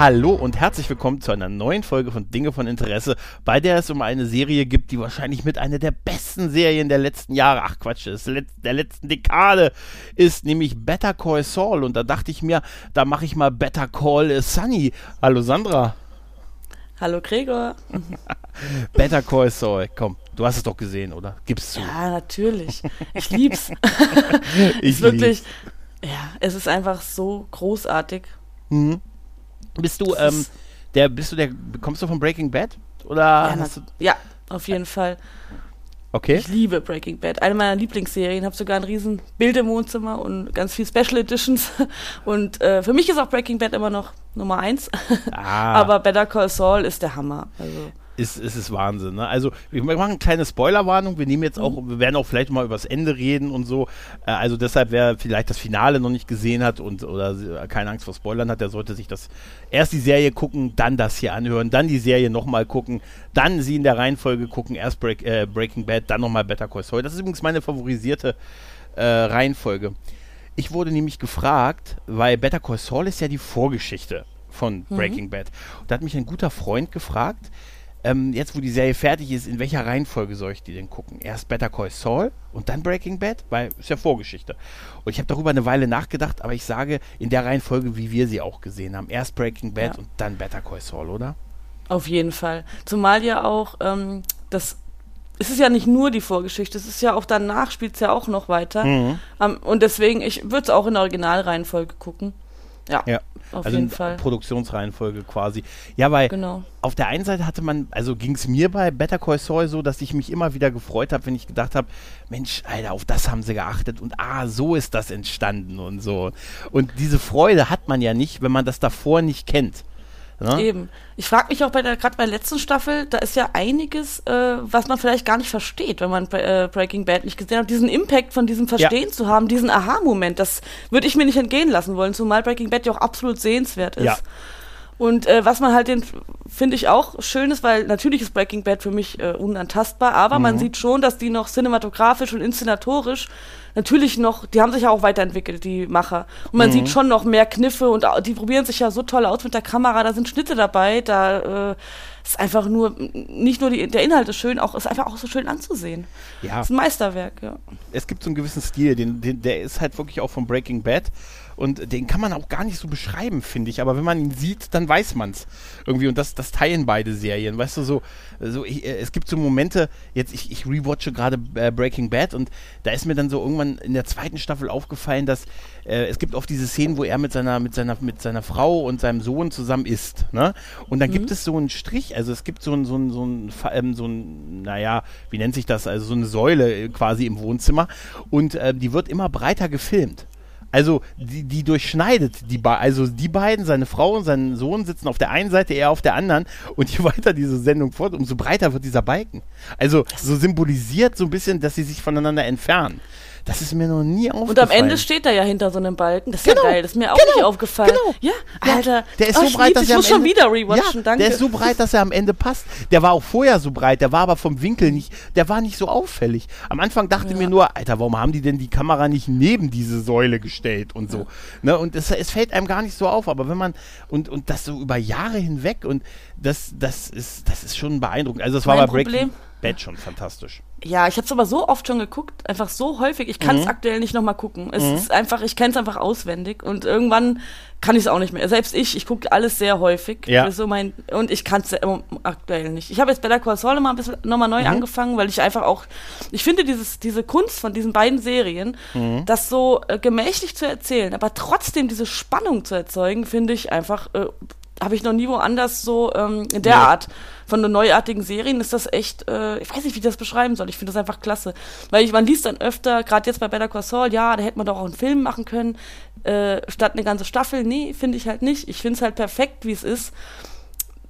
Hallo und herzlich willkommen zu einer neuen Folge von Dinge von Interesse, bei der es um eine Serie gibt, die wahrscheinlich mit einer der besten Serien der letzten Jahre, ach Quatsch, der letzten Dekade ist, nämlich Better Call Saul. Und da dachte ich mir, da mache ich mal Better Call Sunny. Hallo Sandra. Hallo Gregor. Better Call Saul, komm, du hast es doch gesehen, oder? Gib's zu. Ja, natürlich. Ich lieb's. ich ist wirklich, ja, es ist einfach so großartig. Mhm. Bist du, ähm, der, bist du der, kommst du von Breaking Bad? Oder Ja, hast du, ja auf jeden Fall. okay. Ich liebe Breaking Bad. Eine meiner Lieblingsserien. Habe sogar ein riesen Bild im Wohnzimmer und ganz viel Special Editions. Und äh, für mich ist auch Breaking Bad immer noch Nummer eins. Ah. Aber Better Call Saul ist der Hammer. Also ist, ist es Wahnsinn. Ne? Also wir machen eine kleine Spoilerwarnung. Wir nehmen jetzt auch, wir werden auch vielleicht mal über das Ende reden und so. Äh, also deshalb, wer vielleicht das Finale noch nicht gesehen hat und oder keine Angst vor Spoilern hat, der sollte sich das erst die Serie gucken, dann das hier anhören, dann die Serie nochmal gucken, dann sie in der Reihenfolge gucken, erst Break, äh, Breaking Bad, dann nochmal Better Call Saul. Das ist übrigens meine favorisierte äh, Reihenfolge. Ich wurde nämlich gefragt, weil Better Call Saul ist ja die Vorgeschichte von Breaking Bad. Und da hat mich ein guter Freund gefragt, ähm, jetzt wo die Serie fertig ist, in welcher Reihenfolge soll ich die denn gucken? Erst Better Call Saul und dann Breaking Bad? Weil ist ja Vorgeschichte. Und ich habe darüber eine Weile nachgedacht, aber ich sage in der Reihenfolge, wie wir sie auch gesehen haben. Erst Breaking Bad Ja. und dann Better Call Saul, oder? auf jeden Fall. Zumal ja auch ähm, das es ist ja nicht nur die Vorgeschichte, es ist ja auch danach spielt es ja auch noch weiter. Mhm. Ähm, und deswegen, ich würde es auch in der Originalreihenfolge gucken. Ja, Ja. auf also jeden in Fall. Produktionsreihenfolge quasi. Ja, weil Genau. auf der einen Seite hatte man, also ging es mir bei Better Call Saul so, dass ich mich immer wieder gefreut habe, wenn ich gedacht habe, Mensch, Alter, auf das haben sie geachtet und ah, so ist das entstanden und so. Und diese Freude hat man ja nicht, wenn man das davor nicht kennt. Ne? Eben. Ich frage mich auch bei der, gerade bei der letzten Staffel, da ist ja einiges, äh, was man vielleicht gar nicht versteht, wenn man äh, Breaking Bad nicht gesehen hat. Diesen Impact von diesem Verstehen zu haben, diesen Aha-Moment, das würde ich mir nicht entgehen lassen wollen, zumal Breaking Bad ja auch absolut sehenswert ist. Ja. Und äh, was man halt den, finde ich auch schön ist, weil natürlich ist Breaking Bad für mich äh, unantastbar, aber man sieht schon, dass die noch cinematografisch und inszenatorisch natürlich noch, die haben sich ja auch weiterentwickelt, die Macher. Und man sieht schon noch mehr Kniffe und die probieren sich ja so toll aus mit der Kamera, da sind Schnitte dabei, da äh, ist einfach nur, nicht nur die, der Inhalt ist schön, auch ist einfach auch so schön anzusehen. Ja. Das ist ein Meisterwerk, ja. es gibt so einen gewissen Stil, den, den, der ist halt wirklich auch von Breaking Bad und den kann man auch gar nicht so beschreiben, finde ich. Aber wenn man ihn sieht, dann weiß man es irgendwie und das, das teilen beide Serien. Weißt du, so, so ich, äh, es gibt so Momente, jetzt ich, ich rewatche gerade äh, Breaking Bad und da ist mir dann so irgendwann in der zweiten Staffel aufgefallen, dass äh, es gibt oft diese Szenen, wo er mit seiner, mit seiner, mit seiner Frau und seinem Sohn zusammen isst. Ne? Und dann gibt es so einen Strich, also es gibt so ein, so ein, so ein, ähm, so ein, naja, wie nennt sich das? Also so eine Säule äh, quasi im Wohnzimmer und äh, die wird immer breiter gefilmt. Also die, die durchschneidet die be also die beiden, seine Frau und sein Sohn sitzen auf der einen Seite, er auf der anderen und je weiter diese Sendung fort, umso breiter wird dieser Balken. Also so symbolisiert so ein bisschen, dass sie sich voneinander entfernen. Das ist mir noch nie aufgefallen. Und am Ende steht er ja hinter so einem Balken. Das ist Genau, ja geil. Das ist mir auch genau, nicht aufgefallen. genau. Ja, Ja, Alter. der ist oh, so breit, dass ich er am muss schon Ende, wieder rewatchen. ja, danke. Der ist so breit, dass er am Ende passt. Der war auch vorher so breit, der war aber vom Winkel nicht, der war nicht so auffällig. Am Anfang dachte mir nur, Alter, warum haben die denn die Kamera nicht neben diese Säule gestellt und so. Ne? Und es, es fällt einem gar nicht so auf, aber wenn man, und, und das so über Jahre hinweg und das, das ist, das ist schon beeindruckend. Also das war Mein bei Breaking Bad schon fantastisch. Ja, ich habe es aber so oft schon geguckt, einfach so häufig. Ich kann es Mhm. aktuell nicht nochmal gucken. Es ist einfach, ich kenne es einfach auswendig und irgendwann kann ich es auch nicht mehr. Selbst ich, ich gucke alles sehr häufig. Ja. So mein und ich kann es aktuell nicht. Ich habe jetzt Better Call Saul noch mal ein bisschen nochmal neu Mhm. angefangen, weil ich einfach auch, ich finde dieses diese Kunst von diesen beiden Serien, Mhm. das so äh, gemächlich zu erzählen, aber trotzdem diese Spannung zu erzeugen, finde ich einfach. Äh, habe ich noch nie woanders so ähm, in der Nee. Art von den neuartigen Serien ist das echt, äh, ich weiß nicht, wie ich das beschreiben soll. Ich finde das einfach klasse. Weil ich, man liest dann öfter, gerade jetzt bei Better Call Saul, ja, da hätte man doch auch einen Film machen können, äh, statt eine ganze Staffel. Nee, finde ich halt nicht. Ich finde es halt perfekt, wie es ist.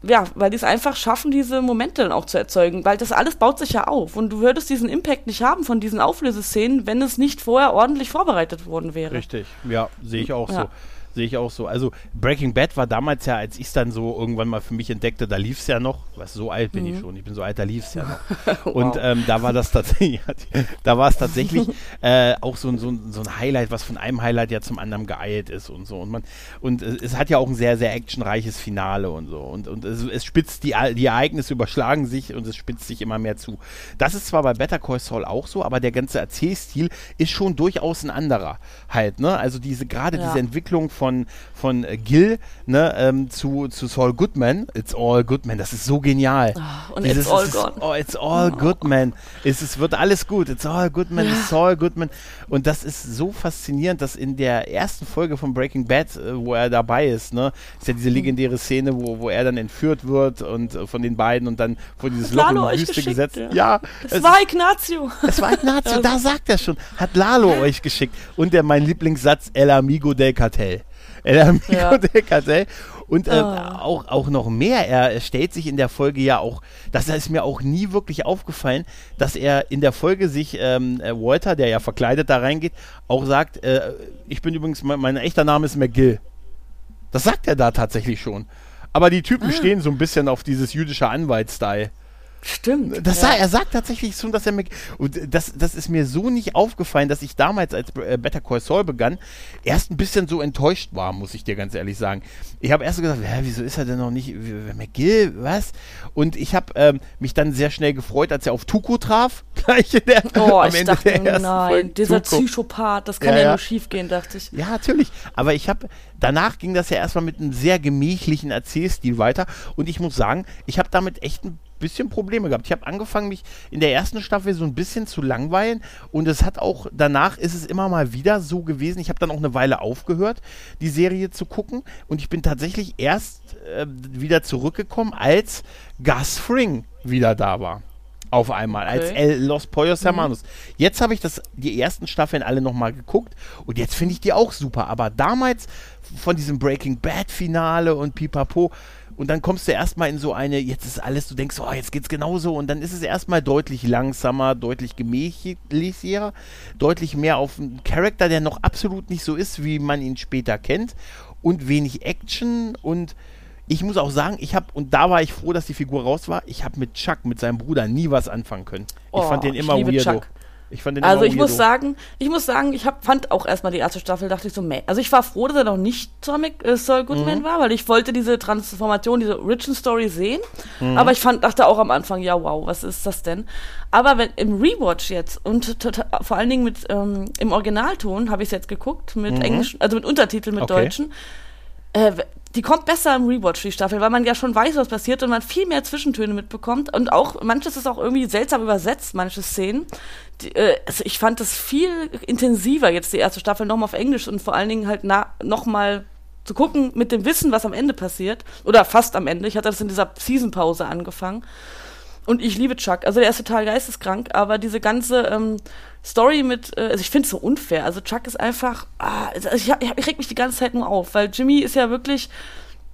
ja, weil die es einfach schaffen, diese Momente dann auch zu erzeugen, weil das alles baut sich ja auf und du würdest diesen Impact nicht haben von diesen Auflöseszenen, wenn es nicht vorher ordentlich vorbereitet worden wäre. Richtig, ja, sehe ich auch ja. so. Sehe ich auch so. Also Breaking Bad war damals ja, als ich es dann so irgendwann mal für mich entdeckte, da lief es ja noch. Was so alt bin mhm. ich schon. Ich bin so alt, da lief es ja noch. wow. Und ähm, da war das tatsächlich, da war es tatsächlich äh, auch so, so, so ein Highlight, was von einem Highlight ja zum anderen geeilt ist und so. Und man und äh, es hat ja auch ein sehr, sehr actionreiches Finale und so. Und, und es, es spitzt, die, die Ereignisse überschlagen sich und es spitzt sich immer mehr zu. Das ist zwar bei Better Call Saul auch so, aber der ganze Erzählstil ist schon durchaus ein anderer halt, ne? Also diese, gerade ja. diese Entwicklung von, von Gil ne, ähm, zu, zu Saul Goodman. It's all Goodman, das ist so genial. Oh, und Dieses, it's all gone. Oh, it's all oh. Goodman. Es, es wird alles gut. It's all Goodman, ja. it's Saul Goodman. Und das ist so faszinierend, dass in der ersten Folge von Breaking Bad, äh, wo er dabei ist, ne, ist ja diese legendäre Szene, wo, wo er dann entführt wird und äh, von den beiden und dann vor dieses Loch in die Wüste gesetzt. Ja, ja es, es, war Ignazio. Es war Ignazio, da sagt er schon. Hat Lalo euch geschickt. Und der mein Lieblingssatz, El Amigo del Cartel. El Amigo ja. del Cartel. Und äh, oh. auch, auch noch mehr, er stellt sich in der Folge ja auch, das ist mir auch nie wirklich aufgefallen, dass er in der Folge sich, ähm, äh, Walter, der ja verkleidet da reingeht, auch sagt, äh, ich bin übrigens, mein, mein, echter Name ist McGill. Das sagt er da tatsächlich schon. Aber die Typen ah. stehen so ein bisschen auf dieses jüdische Anwalt-Style. Stimmt. Das ja. er sagt tatsächlich schon, dass er mich. Und das, das ist mir so nicht aufgefallen, dass ich damals, als äh, Better Call Saul begann, erst ein bisschen so enttäuscht war, muss ich dir ganz ehrlich sagen. Ich habe erst so gesagt, ja, wieso ist er denn noch nicht. McGill, was? Und ich habe ähm, mich dann sehr schnell gefreut, als er auf Tuko traf. Gleich in der, oh, am Ende dachte, nein, Folge. dieser Tuko. Psychopath, das kann ja, ja nur schief gehen, dachte ich. Ja, natürlich. Aber ich habe. Danach ging das ja erstmal mit einem sehr gemächlichen Erzählstil weiter. Und ich muss sagen, ich habe damit echt ein bisschen Probleme gehabt. Ich habe angefangen, mich in der ersten Staffel so ein bisschen zu langweilen und es hat auch, danach ist es immer mal wieder so gewesen. Ich habe dann auch eine Weile aufgehört, die Serie zu gucken und ich bin tatsächlich erst äh, wieder zurückgekommen, als Gus Fring wieder da war auf einmal, okay. als El Los Pollos Hermanos. Mhm. Jetzt habe ich das, die ersten Staffeln alle nochmal geguckt und jetzt finde ich die auch super. Aber damals von diesem Breaking Bad Finale und Pipapo, und dann kommst du erstmal in so eine, jetzt ist alles, du denkst, oh, jetzt geht's genauso und dann ist es erstmal deutlich langsamer, deutlich gemächlicher, deutlich mehr auf einen Charakter, der noch absolut nicht so ist, wie man ihn später kennt und wenig Action und ich muss auch sagen, ich habe, und da war ich froh, dass die Figur raus war, ich habe mit Chuck, mit seinem Bruder, nie was anfangen können. Ich oh, fand den immer weirdo. Chuck. Ich fand den also ich muss sagen, ich muss sagen, ich hab, fand auch erstmal die erste Staffel, dachte ich so, meh. Also ich war froh, dass er noch nicht Saul, äh, Saul Goodman mhm. war, weil ich wollte diese Transformation, diese Origin Story sehen. Mhm. Aber ich fand, dachte auch am Anfang, ja wow, was ist das denn? Aber wenn im Rewatch jetzt und vor allen Dingen mit ähm, im Originalton habe ich es jetzt geguckt mit mhm. Englisch, also mit Untertiteln mit okay. Deutschen. Äh, die kommt besser im Rewatch, die Staffel, weil man ja schon weiß, was passiert und man viel mehr Zwischentöne mitbekommt. Und auch, manches ist auch irgendwie seltsam übersetzt, manche Szenen. Die, äh, also ich fand das viel intensiver, jetzt die erste Staffel nochmal auf Englisch und vor allen Dingen halt nochmal zu gucken mit dem Wissen, was am Ende passiert. Oder fast am Ende. Ich hatte das in dieser Season-Pause angefangen. Und ich liebe Chuck. Also der ist total geisteskrank, aber diese ganze ähm, Story mit, äh, also ich finde es so unfair. Also Chuck ist einfach, ah, also ich, ich, reg mich die ganze Zeit nur auf, weil Jimmy ist ja wirklich,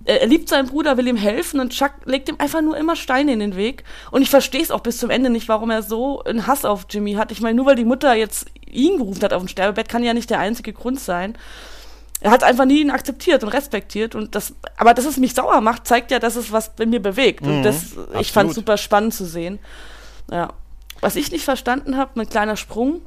er liebt seinen Bruder, will ihm helfen und Chuck legt ihm einfach nur immer Steine in den Weg. Und ich verstehe es auch bis zum Ende nicht, warum er so einen Hass auf Jimmy hat. Ich meine, nur weil die Mutter jetzt ihn gerufen hat auf dem Sterbebett, kann ja nicht der einzige Grund sein er hat einfach nie ihn akzeptiert und respektiert und das, aber dass es mich sauer macht, zeigt ja, dass es was bei mir bewegt mhm, und das, ich fand es super spannend zu sehen. Ja. Was ich nicht verstanden habe, ein kleiner Sprung.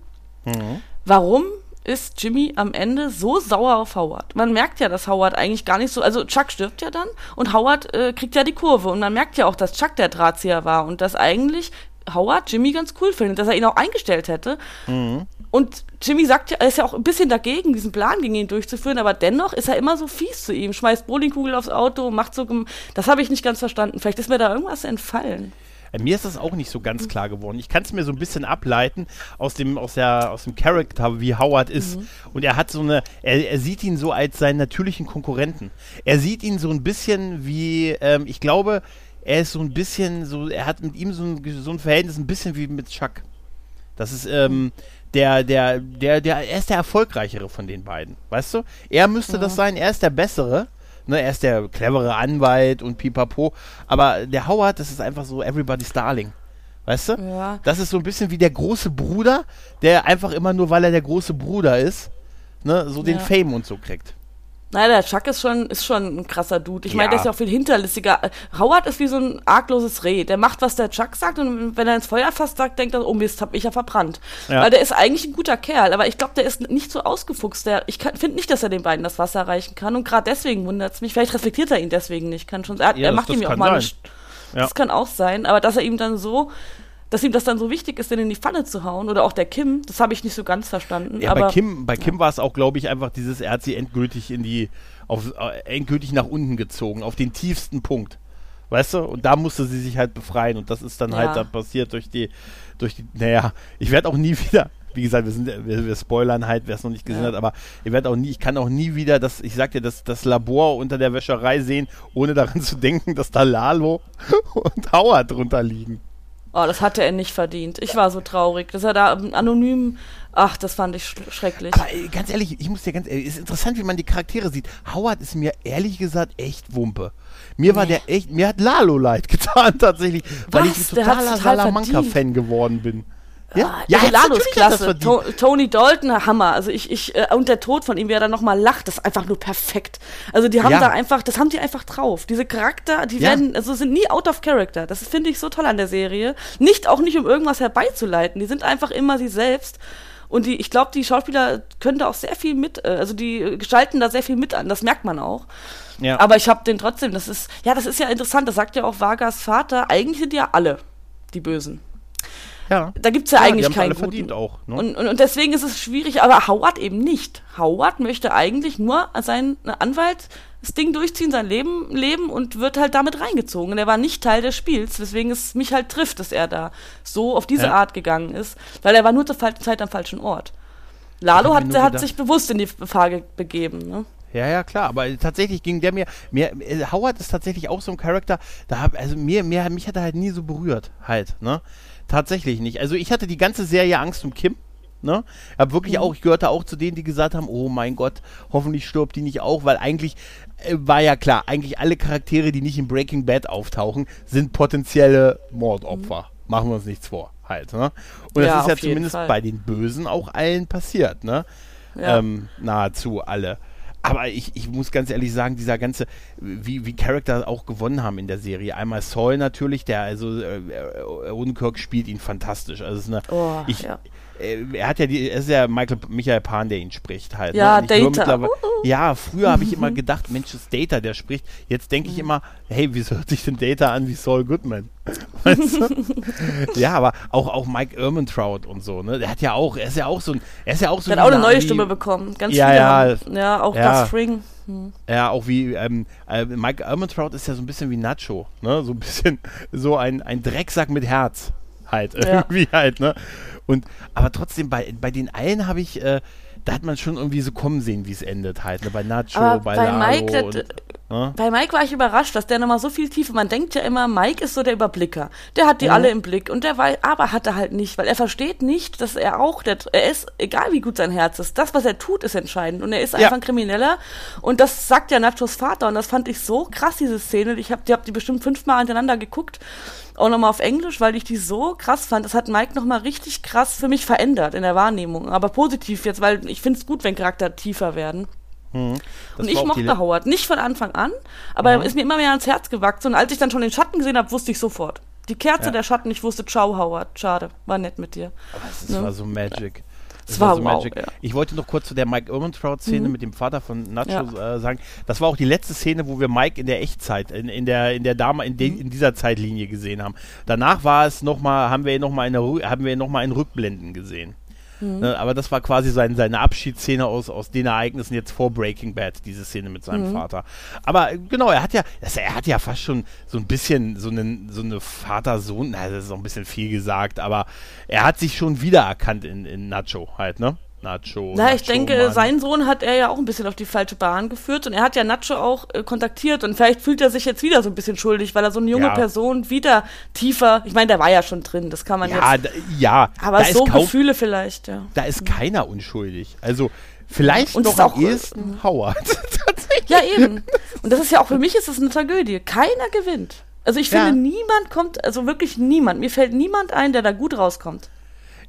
Mhm. Warum ist Jimmy am Ende so sauer auf Howard? Man merkt ja, dass Howard eigentlich gar nicht so, also Chuck stirbt ja dann und Howard äh, kriegt ja die Kurve und man merkt ja auch, dass Chuck der Drahtzieher war und dass eigentlich Howard Jimmy ganz cool findet, dass er ihn auch eingestellt hätte. Mhm. Und Jimmy sagt ja, er ist ja auch ein bisschen dagegen, diesen Plan gegen ihn durchzuführen, aber dennoch ist er immer so fies zu ihm, schmeißt Bowlingkugel aufs Auto, macht so, das habe ich nicht ganz verstanden. Vielleicht ist mir da irgendwas entfallen. Äh, mir ist das auch nicht so ganz klar geworden. Ich kann es mir so ein bisschen ableiten aus dem, aus der, aus dem Charakter, wie Howard ist. Mhm. Und er hat so eine, er, er, sieht ihn so als seinen natürlichen Konkurrenten. Er sieht ihn so ein bisschen wie, ähm, ich glaube, er ist so ein bisschen so, er hat mit ihm so ein, so ein Verhältnis ein bisschen wie mit Chuck. Das ist, ähm, der, der, der, der, er ist der erfolgreichere von den beiden, weißt du? Er müsste ja. das sein, er ist der bessere, Ne, er ist der clevere Anwalt und pipapo. Aber der Howard, das ist einfach so everybody's darling. Weißt du? Ja. Das ist so ein bisschen wie der große Bruder, der einfach immer nur, weil er der große Bruder ist, ne, so den Ja. Fame und so kriegt. Nein, der Chuck ist schon, ist schon ein krasser Dude. Ich meine, Ja. der ist ja auch viel hinterlistiger. Howard ist wie so ein argloses Reh. Der macht, was der Chuck sagt und wenn er ins Feuer fasst, sagt, denkt er, oh Mist, hab ich ja verbrannt. Ja. Weil der ist eigentlich ein guter Kerl, aber ich glaube, der ist nicht so ausgefuchst. Der, ich finde nicht, dass er den beiden das Wasser reichen kann und gerade deswegen wundert es mich. Vielleicht reflektiert er ihn deswegen nicht. Kann schon, er, Ja, er das- macht das ihm ja auch mal sein. Ja. Das kann auch sein, aber dass er ihm dann so, dass ihm das dann so wichtig ist, den in die Pfanne zu hauen oder auch der Kim, das habe ich nicht so ganz verstanden. Ja, aber bei Kim, bei Kim war es auch, glaube ich, einfach dieses, er hat sie endgültig in die, auf, äh, endgültig nach unten gezogen, auf den tiefsten Punkt. Weißt du? Und da musste sie sich halt befreien. Und das ist dann Ja. halt dann passiert durch die, durch die, naja, ich werde auch nie wieder, wie gesagt, wir sind, wir, wir spoilern halt, wer es noch nicht gesehen Ja. hat, aber ich werde auch nie, ich kann auch nie wieder das, ich sag dir, das, das Labor unter der Wäscherei sehen, ohne daran zu denken, dass da Lalo und Howard drunter liegen. Oh, das hatte er nicht verdient. Ich war so traurig, dass er da anonym. Ach, das fand ich sch schrecklich. Aber ey, ganz ehrlich, ich muss dir ganz ehrlich, ist interessant, wie man die Charaktere sieht. Howard ist mir ehrlich gesagt echt Wumpe. Mir war der echt, mir hat Lalo leid getan tatsächlich, weil Was? ich ein totaler total Salamanca-Fan geworden bin. Ah, ja, der Lalo ist natürlich hat das klasse. verdient. To Tony Dalton, Hammer. Also ich, ich, äh, und der Tod von ihm, wie er dann nochmal lacht, das ist einfach nur perfekt. Also die haben Ja. da einfach, das haben die einfach drauf. Diese Charakter, die Ja. werden, also sind nie out of character. Das finde ich so toll an der Serie. Nicht, auch nicht, um irgendwas herbeizuleiten. Die sind einfach immer sie selbst. Und die, ich glaube, die Schauspieler können da auch sehr viel mit, äh, also die gestalten da sehr viel mit an, das merkt man auch. Ja. Aber ich habe den trotzdem, das ist, ja, das ist ja interessant, das sagt ja auch Vargas Vater, eigentlich sind ja alle die Bösen. Ja. Da gibt's ja, Ja, die eigentlich keinen alle guten. verdient auch, ne? und, und, und deswegen ist es schwierig, aber Howard eben nicht. Howard möchte eigentlich nur sein Anwalt das Ding durchziehen, sein Leben leben und wird halt damit reingezogen. Und er war nicht Teil des Spiels, weswegen es mich halt trifft, dass er da so auf diese Ja. Art gegangen ist, weil er war nur zur falschen Zeit am falschen Ort. Lalo hat, hat sich bewusst in die Gefahr ge begeben. Ne? Ja, ja, klar, aber tatsächlich ging der mir, mir äh, Howard ist tatsächlich auch so ein Charakter, da hab, also mir, mir, mich hat er halt nie so berührt, halt, ne? Tatsächlich nicht. Also ich hatte die ganze Serie Angst um Kim, ne? Hab wirklich Mhm. auch, ich gehörte auch zu denen, die gesagt haben, oh mein Gott, hoffentlich stirbt die nicht auch, weil eigentlich äh, war ja klar, eigentlich alle Charaktere, die nicht in Breaking Bad auftauchen, sind potenzielle Mordopfer. Machen wir uns nichts vor, halt, ne? Und Mhm. Ja, das ist ja zumindest bei den Bösen auch allen passiert, ne? Ja. ähm, nahezu alle. Aber ich, ich muss ganz ehrlich sagen, dieser ganze, wie, wie Charakter auch gewonnen haben in der Serie. Einmal Saul natürlich, der also äh, äh, Odenkirk spielt ihn fantastisch. Also es ist eine, Oh, ich, ja. Äh, er hat ja die, es ist ja Michael, Michael Pan, der ihn spricht halt. Ja, ne? Data. Uh, uh. Ja, früher habe ich immer gedacht, Mensch, ist Data, der spricht. Jetzt denke ich Mhm. immer, hey, wieso hört sich denn Data an wie Saul Goodman? Weißt du? ja, aber auch, auch Mike Ehrmantraut und so, ne? Der hat ja auch, er ist ja auch so ein, er ist ja auch so Der hat auch eine neue wie- Stimme bekommen. Ganz Ja, viele ja. ja, auch Ja. Gus Fring. Hm. Ja, auch wie ähm, äh, Mike Ehrmantraut ist ja so ein bisschen wie Nacho, ne? So ein bisschen so ein, ein Drecksack mit Herz halt Ja. irgendwie halt, ne? Und aber trotzdem bei, bei den allen habe ich äh, da hat man schon irgendwie so kommen sehen, wie es endet halt, ne? Bei Nacho, Aber bei, bei Lalo Mike, das- ne? Bei Mike war ich überrascht, dass der nochmal so viel Tiefe. Man denkt ja immer, Mike ist so der Überblicker. Der hat die Mhm. alle im Blick und der weiß, aber hat er halt nicht, weil er versteht nicht, dass er auch, der, er ist, egal wie gut sein Herz ist, das, was er tut, ist entscheidend. Und er ist Ja. einfach ein Krimineller. Und das sagt ja Nachos Vater. Und das fand ich so krass, diese Szene. Ich habe die, hab die bestimmt fünfmal hintereinander geguckt. Auch nochmal auf Englisch, weil ich die so krass fand. Das hat Mike nochmal richtig krass für mich verändert in der Wahrnehmung. Aber positiv jetzt, weil ich finde es gut, wenn Charakter tiefer werden. Das Und war ich mochte Howard nicht von Anfang an, aber er ist mir immer mehr ans Herz gewachsen. Und als ich dann schon den Schatten gesehen habe, wusste ich sofort. Die Kerze Ja. der Schatten, ich wusste, ciao Howard, schade, war nett mit dir. Das Ne? war so Magic. Es war wow, ja. Ich wollte noch kurz zu der Mike Ehrmantraut-Szene Mhm. mit dem Vater von Nacho Ja. äh, sagen. Das war auch die letzte Szene, wo wir Mike in der Echtzeit, in, in der in der Dame, in, Mhm. de, in dieser Zeitlinie gesehen haben. Danach war es noch mal, haben wir ihn noch mal in der, Rü- haben wir ihn noch mal in Rückblenden gesehen. Mhm. Ne, aber das war quasi sein, seine Abschiedsszene aus, aus den Ereignissen jetzt vor Breaking Bad, diese Szene mit Mhm. seinem Vater. Aber äh, genau, er hat ja, das, er hat ja fast schon so ein bisschen so, einen, so eine Vater-Sohn, na, das ist auch ein bisschen viel gesagt, aber er hat sich schon wiedererkannt in, in Nacho halt, ne? Nacho. Na, ich Nacho, denke, Mann. seinen Sohn hat er ja auch ein bisschen auf die falsche Bahn geführt und er hat ja Nacho auch äh, kontaktiert und vielleicht fühlt er sich jetzt wieder so ein bisschen schuldig, weil er so eine junge Ja. Person wieder tiefer, ich meine, der war ja schon drin, das kann man Ja, jetzt, da, ja, aber so kaum, Gefühle vielleicht, ja. da ist keiner unschuldig. Also Vielleicht Und noch ist auch, am äh, ehesten Howard. Tatsächlich. Ja, eben. Und das ist ja auch für mich ist das eine Tragödie. Keiner gewinnt. Also ich finde, Ja. niemand kommt, also wirklich niemand. Mir fällt niemand ein, der da gut rauskommt.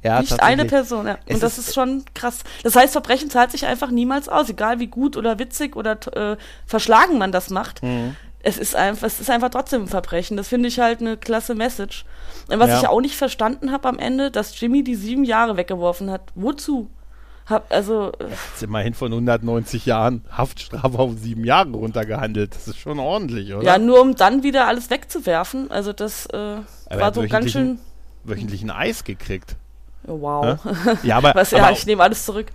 Ja, Nicht eine Person. Ja. Es Und das ist- ist, schon krass. Das heißt, Verbrechen zahlt sich einfach niemals aus, egal wie gut oder witzig oder äh, verschlagen man das macht. Mhm. Es ist einfach, es ist einfach trotzdem ein Verbrechen. Das finde ich halt eine klasse Message. Und was Ja. ich auch nicht verstanden habe am Ende, dass Jimmy die sieben Jahre weggeworfen hat. Wozu? Hab, also, äh, Jetzt immerhin von 190 Jahren Haftstrafe auf sieben Jahre runtergehandelt. Das ist schon ordentlich, oder? ja, nur um dann wieder alles wegzuwerfen. Also das äh, war so ganz wöchentlichen- schön. Wöchentlich ein Eis gekriegt. Wow. Ja, aber, Was, aber, ja, ich nehme alles zurück.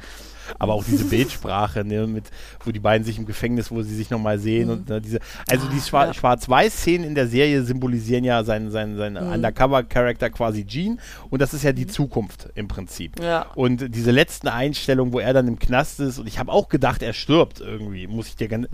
aber auch diese Bildsprache, ne, mit, wo die beiden sich im Gefängnis, wo sie sich nochmal sehen und ne, diese, also die Schwa ja. Schwarz-Weiß-Szenen in der Serie symbolisieren ja seinen, seinen, seinen Undercover-Charakter quasi Gene und das ist ja die Zukunft im Prinzip. Ja. Und diese letzten Einstellungen, wo er dann im Knast ist und ich habe auch gedacht, er stirbt irgendwie, muss ich dir ganz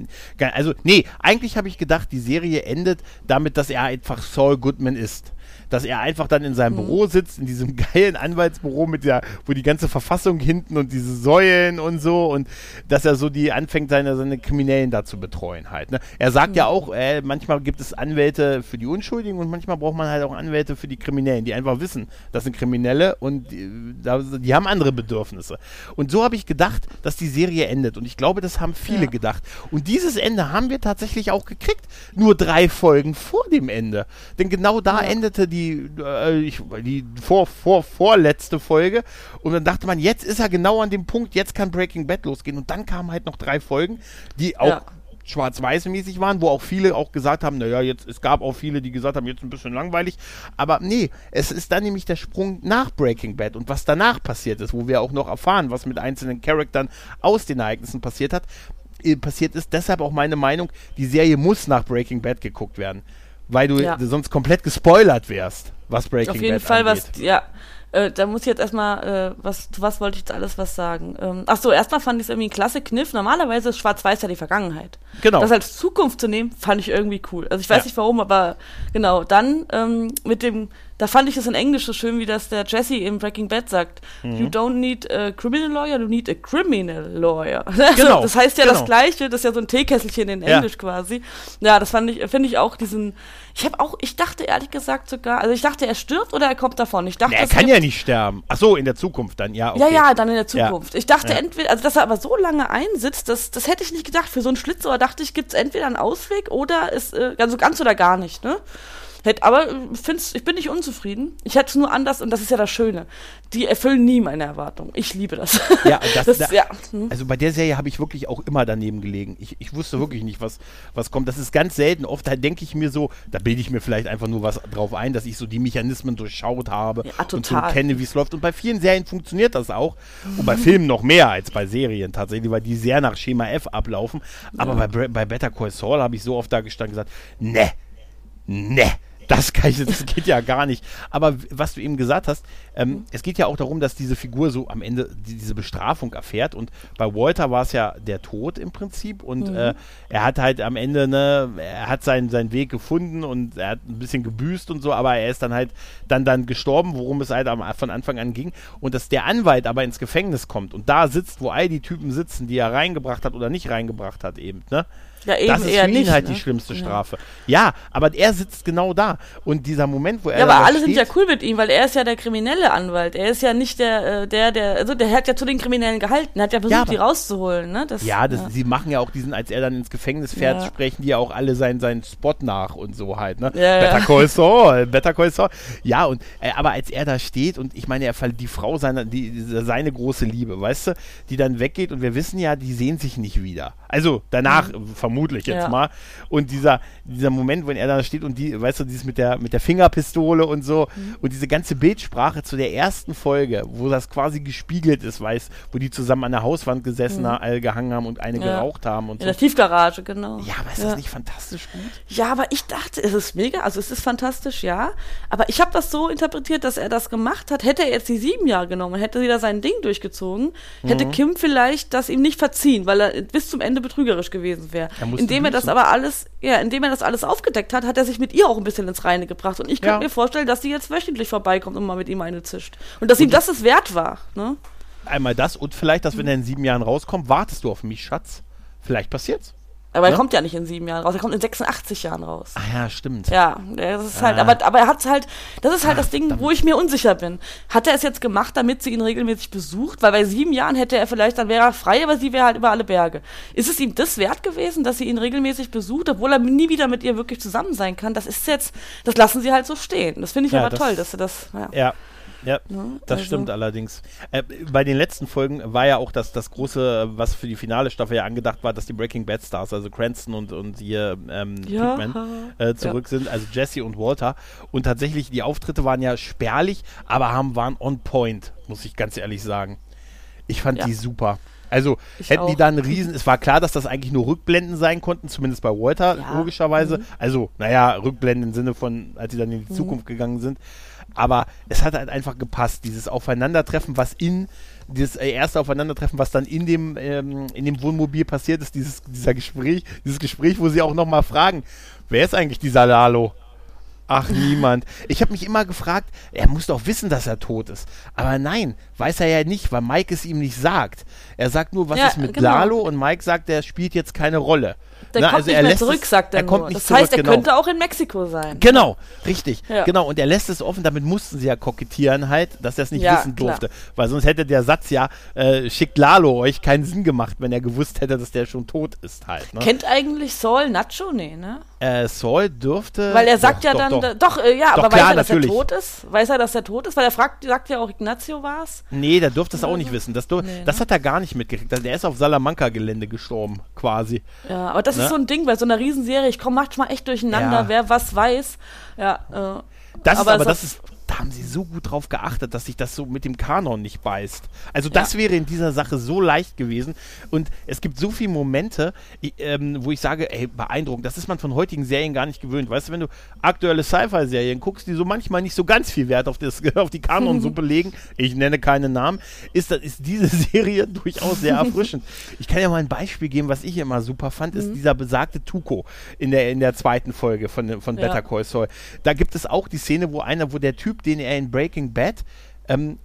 also nee, eigentlich habe ich gedacht, die Serie endet damit, dass er einfach Saul Goodman ist. Dass er einfach dann in seinem Büro sitzt, in diesem geilen Anwaltsbüro mit der, wo die ganze Verfassung hinten und diese Säulen und so und dass er so die anfängt, seine, seine Kriminellen da zu betreuen halt. Ne? Er sagt ja auch, äh, manchmal gibt es Anwälte für die Unschuldigen und manchmal braucht man halt auch Anwälte für die Kriminellen, die einfach wissen, das sind Kriminelle und die, die haben andere Bedürfnisse. Und so habe ich gedacht, dass die Serie endet und ich glaube, das haben viele Ja. gedacht. Und dieses Ende haben wir tatsächlich auch gekriegt. Nur drei Folgen vor dem Ende. Denn genau da Ja. endete die, äh, ich, die vor, vor, vorletzte Folge. Und dann dachte man, jetzt ist er genau an dem Punkt, jetzt kann Breaking Bad losgehen. Und dann kamen halt noch drei Folgen, die auch Ja. schwarz-weiß-mäßig waren, wo auch viele auch gesagt haben, naja, jetzt, es gab auch viele, die gesagt haben, jetzt ein bisschen langweilig. Aber nee, es ist dann nämlich der Sprung nach Breaking Bad und was danach passiert ist, wo wir auch noch erfahren, was mit einzelnen Charaktern aus den Ereignissen passiert hat, äh, passiert ist. Deshalb auch meine Meinung, die Serie muss nach Breaking Bad geguckt werden. Weil du Ja. sonst komplett gespoilert wärst, was Breaking Auf jeden Bad Fall angeht. was, ja. Äh, da muss ich jetzt erstmal, äh, was, zu was wollte ich jetzt alles was sagen? Ähm, ach so, erstmal fand ich es irgendwie ein klasse Kniff. Normalerweise ist Schwarz-Weiß ja die Vergangenheit. Genau. Das als Zukunft zu nehmen, fand ich irgendwie cool. Also ich weiß Ja. nicht warum, aber genau. Dann ähm, mit dem, da fand ich es in Englisch so schön, wie das der Jesse im Breaking Bad sagt. Mhm. You don't need a criminal lawyer, you need a criminal lawyer. Also, Genau, Das heißt ja genau. das Gleiche, das ist ja so ein Teekesselchen in Ja. Englisch quasi. Ja, das fand ich, finde ich auch diesen. Ich habe auch, ich dachte ehrlich gesagt sogar, also ich dachte, er stirbt oder er kommt davon. Ich dachte, Nee, er kann ja nicht sterben. Ach so, in der Zukunft dann, ja. Okay. ja, ja, dann in der Ja. Zukunft. Ich dachte Ja. entweder, also dass er aber so lange einsitzt, das, das hätte ich nicht gedacht. Für so einen Schlitzohr dachte ich, gibt es entweder einen Ausweg oder ist äh, also ganz oder gar nicht, ne? Aber äh, find's, ich bin nicht unzufrieden. Ich hätte es nur anders, und das ist ja das Schöne. Die erfüllen nie meine Erwartungen. Ich liebe das. Ja, das, das da, ja. hm. Also bei der Serie habe ich wirklich auch immer daneben gelegen. Ich, ich wusste wirklich nicht, was, was kommt. Das ist ganz selten. Oft denke ich mir so, da bilde ich mir vielleicht einfach nur was drauf ein, dass ich so die Mechanismen durchschaut habe Ja, und so kenne, wie es läuft. Und bei vielen Serien funktioniert das auch. Und bei Filmen noch mehr als bei Serien tatsächlich, weil die sehr nach Schema F ablaufen. Aber bei, Bre- bei Better Call Saul habe ich so oft da gestanden und gesagt, ne, ne. Das, kann ich, das geht ja gar nicht. Aber was du eben gesagt hast, ähm, es geht ja auch darum, dass diese Figur so am Ende die, diese Bestrafung erfährt. Und bei Walter war es ja der Tod im Prinzip. Und äh, er hat halt am Ende, ne, er hat seinen, seinen Weg gefunden und er hat ein bisschen gebüßt und so, aber er ist dann halt dann, dann gestorben, worum es halt am, von Anfang an ging. Und dass der Anwalt aber ins Gefängnis kommt und da sitzt, wo all die Typen sitzen, die er reingebracht hat oder nicht reingebracht hat, eben, ne? Ja, eben das ist eher für ihn nicht. halt ne? die schlimmste Ja. Strafe. Ja. aber er sitzt genau da. Und dieser Moment, wo er Ja, aber alle sind steht, ja cool mit ihm, weil er ist ja der kriminelle Anwalt. Er ist ja nicht der, äh, der, der, also der hat ja zu den Kriminellen gehalten, hat ja versucht, aber- die rauszuholen, ne? Das, Ja, das, sie machen ja auch diesen, als er dann ins Gefängnis fährt, Ja. sprechen die ja auch alle seinen, seinen Spot nach und so halt, ne? Ja, ja. Better Call Saul, Better Call Saul. Ja, und, äh, aber als er da steht und ich meine, er verliert die Frau seiner, die, seine große Liebe, weißt du, die dann weggeht und wir wissen ja, die sehen sich nicht wieder. Also danach äh, vermutlich jetzt Ja. mal. Und dieser, dieser Moment, wenn er da steht und die, weißt du, dieses mit der, mit der Fingerpistole und so Mhm. und diese ganze Bildsprache zu der ersten Folge, wo das quasi gespiegelt ist, weißt, wo die zusammen an der Hauswand gesessen, alle gehangen haben und eine Mhm. Ja. geraucht haben und In so. der Tiefgarage, genau. Ja, aber ist das nicht fantastisch gut? Ja, aber ich dachte, es ist mega, also es ist fantastisch, ja. Aber ich habe das so interpretiert, dass er das gemacht hat. Hätte er jetzt die sieben Jahre genommen, hätte sie da sein Ding durchgezogen, hätte Mhm. Kim vielleicht das ihm nicht verziehen, weil er bis zum Ende betrügerisch gewesen wäre. Indem er das aber alles, ja, indem er das alles aufgedeckt hat, hat er sich mit ihr auch ein bisschen ins Reine gebracht. Und ich könnte Ja. mir vorstellen, dass sie jetzt wöchentlich vorbeikommt und mal mit ihm eine zischt. Und dass ihm das es wert war, ne? Einmal das und vielleicht, dass wenn er in sieben Jahren rauskommt, wartest du auf mich, Schatz. Vielleicht passiert's. Aber er Ja? kommt ja nicht in sieben Jahren raus, er kommt in 86 Jahren raus. Ah ja, stimmt. Ja, das ist halt, Ah. aber, aber er hat halt, das ist halt das Ding, wo ich mir unsicher bin. Hat er es jetzt gemacht, damit sie ihn regelmäßig besucht? Weil bei sieben Jahren hätte er vielleicht, dann wäre er frei, aber sie wäre halt über alle Berge. Ist es ihm das wert gewesen, dass sie ihn regelmäßig besucht, obwohl er nie wieder mit ihr wirklich zusammen sein kann? Das ist jetzt, das lassen sie halt so stehen. Das finde ich Ja, aber das- toll, dass sie das, ja. Ja. Ja, das also- stimmt allerdings. Äh, bei den letzten Folgen war ja auch das, das große, was für die finale Staffel ja angedacht war, dass die Breaking Bad Stars, also Cranston und, und hier ähm, Ja. Pinkman, äh, zurück sind, also Jesse und Walter. Und tatsächlich, die Auftritte waren ja spärlich, aber haben, waren on point, muss ich ganz ehrlich sagen. Ich fand Ja. die super. Also Ich hätten die auch. da einen Riesen, es war klar, dass das eigentlich nur Rückblenden sein konnten, zumindest bei Walter, Ja. Mhm. logischerweise. Also, naja, Rückblenden im Sinne von, als sie dann in die Zukunft gegangen sind. Aber es hat halt einfach gepasst, dieses Aufeinandertreffen, was in, dieses äh, erste Aufeinandertreffen, was dann in dem, ähm, in dem Wohnmobil passiert ist, dieses, dieser Gespräch, dieses Gespräch, wo sie auch nochmal fragen, wer ist eigentlich dieser Lalo? Ach, niemand. Ich habe mich immer gefragt, er muss doch wissen, dass er tot ist. Aber nein, weiß er ja nicht, weil Mike es ihm nicht sagt. Er sagt nur, was Ja, ist mit genau. Lalo und Mike sagt, der spielt jetzt keine Rolle. Der Na, kommt also nicht er mehr lässt zurück, es, sagt er, er kommt nur. Das zurück, heißt, er genau. könnte auch in Mexiko sein. Genau, richtig. Ja. Genau, und er lässt es offen, damit mussten sie ja kokettieren halt, dass er es nicht Ja, wissen klar. durfte. Weil sonst hätte der Satz ja, äh, schickt Lalo euch keinen Sinn gemacht, wenn er gewusst hätte, dass der schon tot ist halt. Ne? Kennt eigentlich Saul Nacho? Nee, ne? Äh, Saul dürfte. Weil er sagt doch, ja doch, dann, Doch. doch, äh, ja, aber klar, weiß er, dass natürlich. er tot ist? Weiß er, dass er tot ist? Weil er fragt, sagt ja auch, Ignacio war's. Nee, der dürfte es auch nicht wissen. Das, Nee, ne? das hat er gar nicht mitgekriegt. Also Der ist auf Salamanca-Gelände gestorben, quasi. Ja, aber das Ne? ist so ein Ding bei so einer Riesenserie. Ich komme manchmal echt durcheinander, Ja. wer was weiß. Ja, äh, Das Aber ist aber, es das ist, da haben sie so gut drauf geachtet, dass sich das so mit dem Kanon nicht beißt. Also das wäre in dieser Sache so leicht gewesen. Und es gibt so viele Momente, ähm, wo ich sage, ey, beeindruckend, das ist man von heutigen Serien gar nicht gewöhnt. Weißt du, wenn du aktuelle Sci-Fi-Serien guckst, die so manchmal nicht so ganz viel Wert auf, das, auf die Kanonsuppe legen, ich nenne keine Namen, ist, das, ist diese Serie durchaus sehr erfrischend. Ich kann ja mal ein Beispiel geben, was ich immer super fand, Mhm. ist dieser besagte Tuko in der, in der zweiten Folge von, von Ja. Better Call Saul. Da gibt es auch die Szene, wo einer, wo der Typ, den er in Breaking Bad ähm,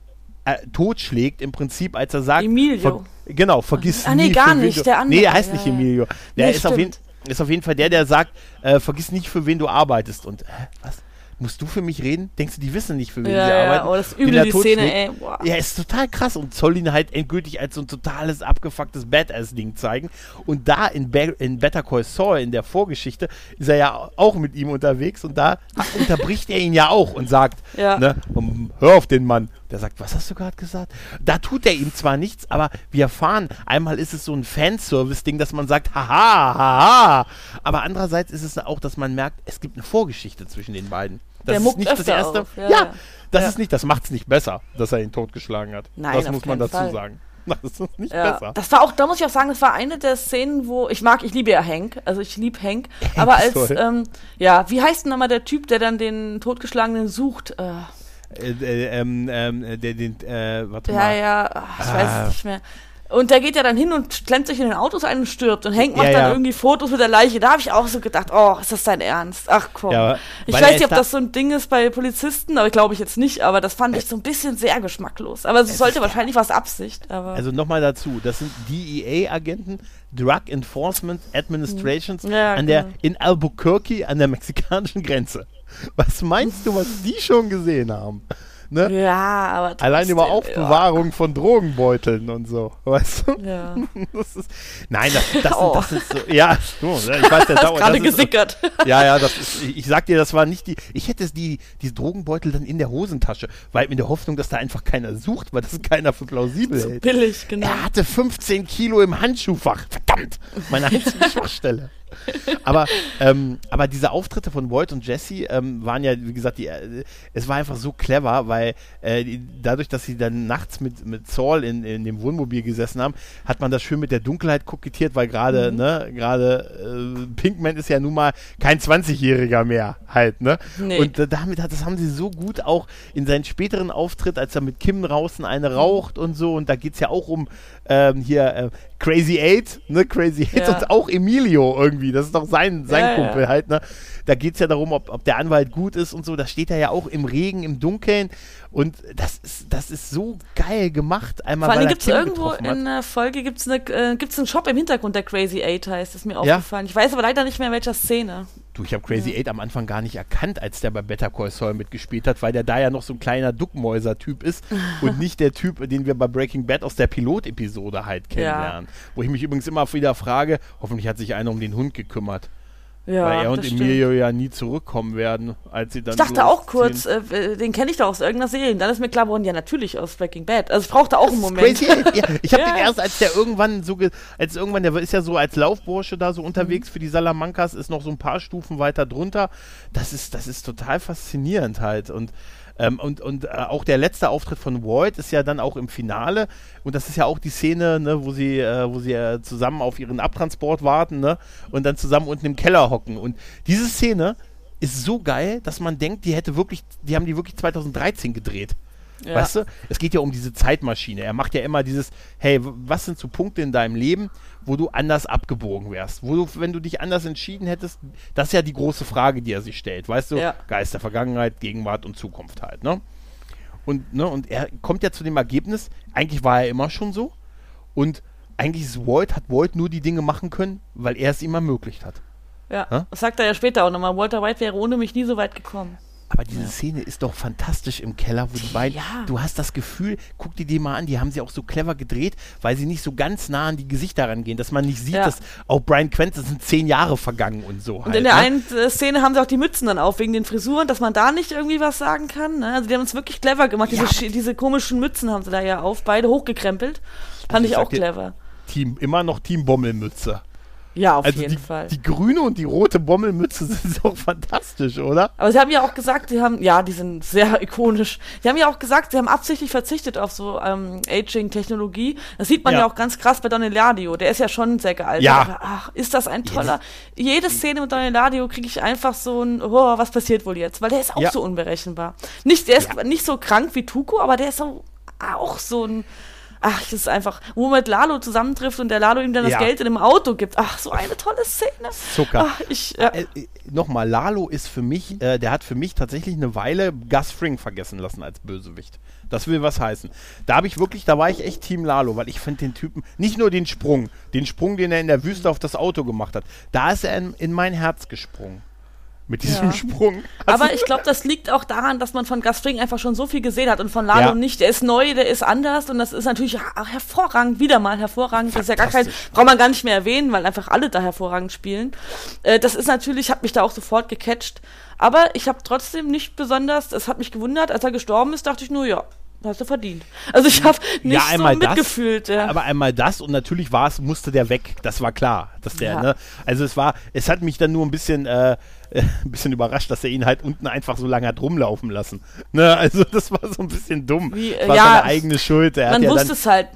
äh, totschlägt, im Prinzip, als er sagt, Emilio. ver- genau, vergiss Ah, nee, nie, gar nicht, der andere, Nee, er heißt ja, nicht. Emilio. Der Nee, ist, auf jeden, ist auf jeden Fall der, der sagt, äh, vergiss nicht, für wen du arbeitest. Und, hä, was? Musst du für mich reden? Denkst du, die wissen nicht, für wen ja, sie ja, arbeiten? oh, das ist übel, die Szene, ey. Boah. Ja, ist total krass und soll ihn halt endgültig als so ein totales, abgefucktes Badass-Ding zeigen. Und da in, Be in Better Call Saul, in der Vorgeschichte, ist er ja auch mit ihm unterwegs und da unterbricht er ihn ja auch und sagt, Ja. ne, um, hör auf den Mann. Der sagt, was hast du gerade gesagt? Da tut er ihm zwar nichts, aber wir erfahren, einmal ist es so ein Fanservice-Ding, dass man sagt, haha, haha. Aber andererseits ist es auch, dass man merkt, es gibt eine Vorgeschichte zwischen den beiden. Das Der ist muckt nicht das erste. auf, ja, ja, ja. das Ja. ist nicht, das macht es nicht besser, dass er ihn totgeschlagen hat. Nein, das muss man dazu Fall. sagen. Das ist nicht Ja, besser. das war auch, da muss ich auch sagen, das war eine der Szenen, wo ich mag, ich liebe ja Hank, also ich liebe Hank, aber als, ähm, ja, wie heißt denn nochmal der Typ, der dann den Totgeschlagenen sucht? Äh, Äh, äh, ähm, äh, der, den, äh, warte ja, mal. ja, ach, ich weiß Ah. es nicht mehr. Und der geht ja dann hin und klemmt sich in den Autos ein und stirbt. Und Hank macht Ja, dann ja. irgendwie Fotos mit der Leiche. Da habe ich auch so gedacht, oh, ist das dein Ernst? Ach komm. Ja, ich weiß nicht, ob da- das so ein Ding ist bei Polizisten, aber glaube ich jetzt nicht. Aber das fand ich so ein bisschen sehr geschmacklos. Aber es sollte wahrscheinlich was Absicht. Aber Also nochmal dazu, das sind DEA-Agenten, Drug Enforcement Administrations. Ja, an der, genau. in Albuquerque an der mexikanischen Grenze. Was meinst du, was die schon gesehen haben? Ne? ja, aber Allein über trotzdem, Aufbewahrung von Drogenbeuteln und so, weißt du? Ja. Das ist, nein, das, das, Oh. das ist so, ja, so, ne, ich weiß, der dauert. gerade das ist- gesickert. Ja, ja, das ist, ich, sag dir, das war nicht die, ich hätte die, die Drogenbeutel dann in der Hosentasche, weil in der Hoffnung, dass da einfach keiner sucht, weil das keiner für plausibel So hält. billig, genau. Er hatte 15 Kilo im Handschuhfach. Verdammt! Meine einzige Schwachstelle. Aber, ähm, aber diese Auftritte von Voight und Jesse ähm, waren ja, wie gesagt, die, äh, es war einfach so clever, weil äh, die, dadurch, dass sie dann nachts mit, mit Saul in, in dem Wohnmobil gesessen haben, hat man das schön mit der Dunkelheit kokettiert, weil gerade, Mhm. ne, gerade äh, Pinkman ist ja nun mal kein 20-Jähriger mehr halt, ne? Nee. Und äh, damit hat, das haben sie so gut auch in seinen späteren Auftritt, als er mit Kim draußen eine raucht und so, und da geht es ja auch um ähm, hier äh, Crazy Eight, ne, Crazy Eight Ja. und auch Emilio irgendwie. Das ist doch sein, sein Ja, Kumpel ja. halt, ne? Da geht es ja darum, ob, ob der Anwalt gut ist und so. Da steht er ja auch im Regen, im Dunkeln. Und das ist, das ist so geil gemacht. Einmal, Vor allem gibt es irgendwo in der Folge gibt's eine, äh, gibt's einen Shop im Hintergrund, der Crazy Eight heißt, ist mir aufgefallen. Ich weiß aber leider nicht mehr in welcher Szene. Du, ich habe Crazy Eight am Anfang gar nicht erkannt, als der bei Better Call Saul mitgespielt hat, weil der da ja noch so ein kleiner Duckmäuser-Typ ist und nicht der Typ, den wir bei Breaking Bad aus der Pilotepisode halt kennenlernen. Wo ich mich übrigens immer wieder frage, hoffentlich hat sich einer um den Hund gekümmert. Ja, weil er und das stimmt. Emilio ja nie zurückkommen werden, als sie dann Ich dachte auch kurz, äh, den kenne ich doch aus irgendeiner Serie. Und dann ist mir klar geworden, ja, natürlich aus Breaking Bad. Also ich brauchte auch einen Moment. Ja, ich habe Ja. den erst, als der irgendwann so, als irgendwann, der ist ja so als Laufbursche da so Mhm. unterwegs für die Salamancas, ist noch so ein paar Stufen weiter drunter. Das ist, das ist total faszinierend halt und ähm, und, und äh, auch der letzte Auftritt von Walt ist ja dann auch im Finale und das ist ja auch die Szene, ne, wo sie, äh, wo sie äh, zusammen auf ihren Abtransport warten, ne, und dann zusammen unten im Keller hocken. Und diese Szene ist so geil, dass man denkt, die hätte wirklich, die haben die wirklich 2013 gedreht. Ja. Weißt du? Es geht ja um diese Zeitmaschine. Er macht ja immer dieses, hey, was sind so Punkte in deinem Leben, wo du anders abgebogen wärst? Wo du, wenn du dich anders entschieden hättest, das ist ja die große Frage, die er sich stellt. Weißt du? Ja. Geist der Vergangenheit, Gegenwart und Zukunft halt, ne? Und, ne, und er kommt ja zu dem Ergebnis, eigentlich war er immer schon so. Und eigentlich ist Walt, hat Walt nur die Dinge machen können, weil er es ihm ermöglicht hat. Ja, Hä? das sagt er ja später auch nochmal. Walter White wäre ohne mich nie so weit gekommen. Aber diese Szene ist doch fantastisch im Keller, wo die beiden, Ja. du hast das Gefühl, guck dir die mal an, die haben sie auch so clever gedreht, weil sie nicht so ganz nah an die Gesichter rangehen, dass man nicht sieht, Ja. dass auch Brian Quentin sind zehn Jahre vergangen und so. Und halt, in der ne? einen äh, Szene haben sie auch die Mützen dann auf, wegen den Frisuren, dass man da nicht irgendwie was sagen kann. Ne? Also die haben es wirklich clever gemacht. Diese, Ja. diese komischen Mützen haben sie da ja auf, beide hochgekrempelt. Fand ich ich sag auch clever. Team, immer noch Team Bommelmütze. Ja, auf also jeden die, Fall. die grüne und die rote Bommelmütze sind so fantastisch, oder? Aber sie haben ja auch gesagt, sie haben, ja, die sind sehr ikonisch. Sie haben ja auch gesagt, sie haben absichtlich verzichtet auf so ähm, Aging-Technologie. Das sieht man Ja. ja. auch ganz krass bei Don Eladio. Der ist ja schon sehr gealtert. Ja. Ach, ist das ein toller. Jede Szene mit Don Eladio kriege ich einfach so ein, oh, was passiert wohl jetzt? Weil der ist auch Ja. so unberechenbar. Nicht, der ist nicht so krank wie Tuko, aber der ist so, auch so ein. Ach, das ist einfach, wo man mit Lalo zusammentrifft und der Lalo ihm dann das Ja. Geld in dem Auto gibt. Ach, so eine tolle Szene. Zucker. Ach, ich, ja. Äh, äh, Nochmal, Lalo ist für mich, äh, der hat für mich tatsächlich eine Weile Gus Fring vergessen lassen als Bösewicht. Das will was heißen. Da habe ich wirklich, da war ich echt Team Lalo, weil ich finde den Typen, nicht nur den Sprung, den Sprung, den er in der Wüste auf das Auto gemacht hat, da ist er in, in mein Herz gesprungen. Mit diesem Ja. Sprung. Aber Also- ich glaube, das liegt auch daran, dass man von Gus Fring einfach schon so viel gesehen hat und von Lalo Ja. nicht. Der ist neu, der ist anders und das ist natürlich hervorragend, wieder mal hervorragend. Das ist ja gar kein, braucht man gar nicht mehr erwähnen, weil einfach alle da hervorragend spielen. Äh, das ist natürlich, hat mich da auch sofort gecatcht. Aber ich habe trotzdem nicht besonders, es hat mich gewundert, als er gestorben ist, dachte ich nur, ja, hast du verdient. Also ich habe nicht so mitgefühlt. Das, ja. Aber einmal das und natürlich war es, musste der weg. Das war klar. Dass der, Ja. ne, also es war, es hat mich dann nur ein bisschen, äh, äh, ein bisschen überrascht, dass er ihn halt unten einfach so lange hat rumlaufen lassen. Ne, also das war so ein bisschen dumm. Wie, äh, war ja, seine eigene Schuld. Er man hat ja wusste dann, es halt,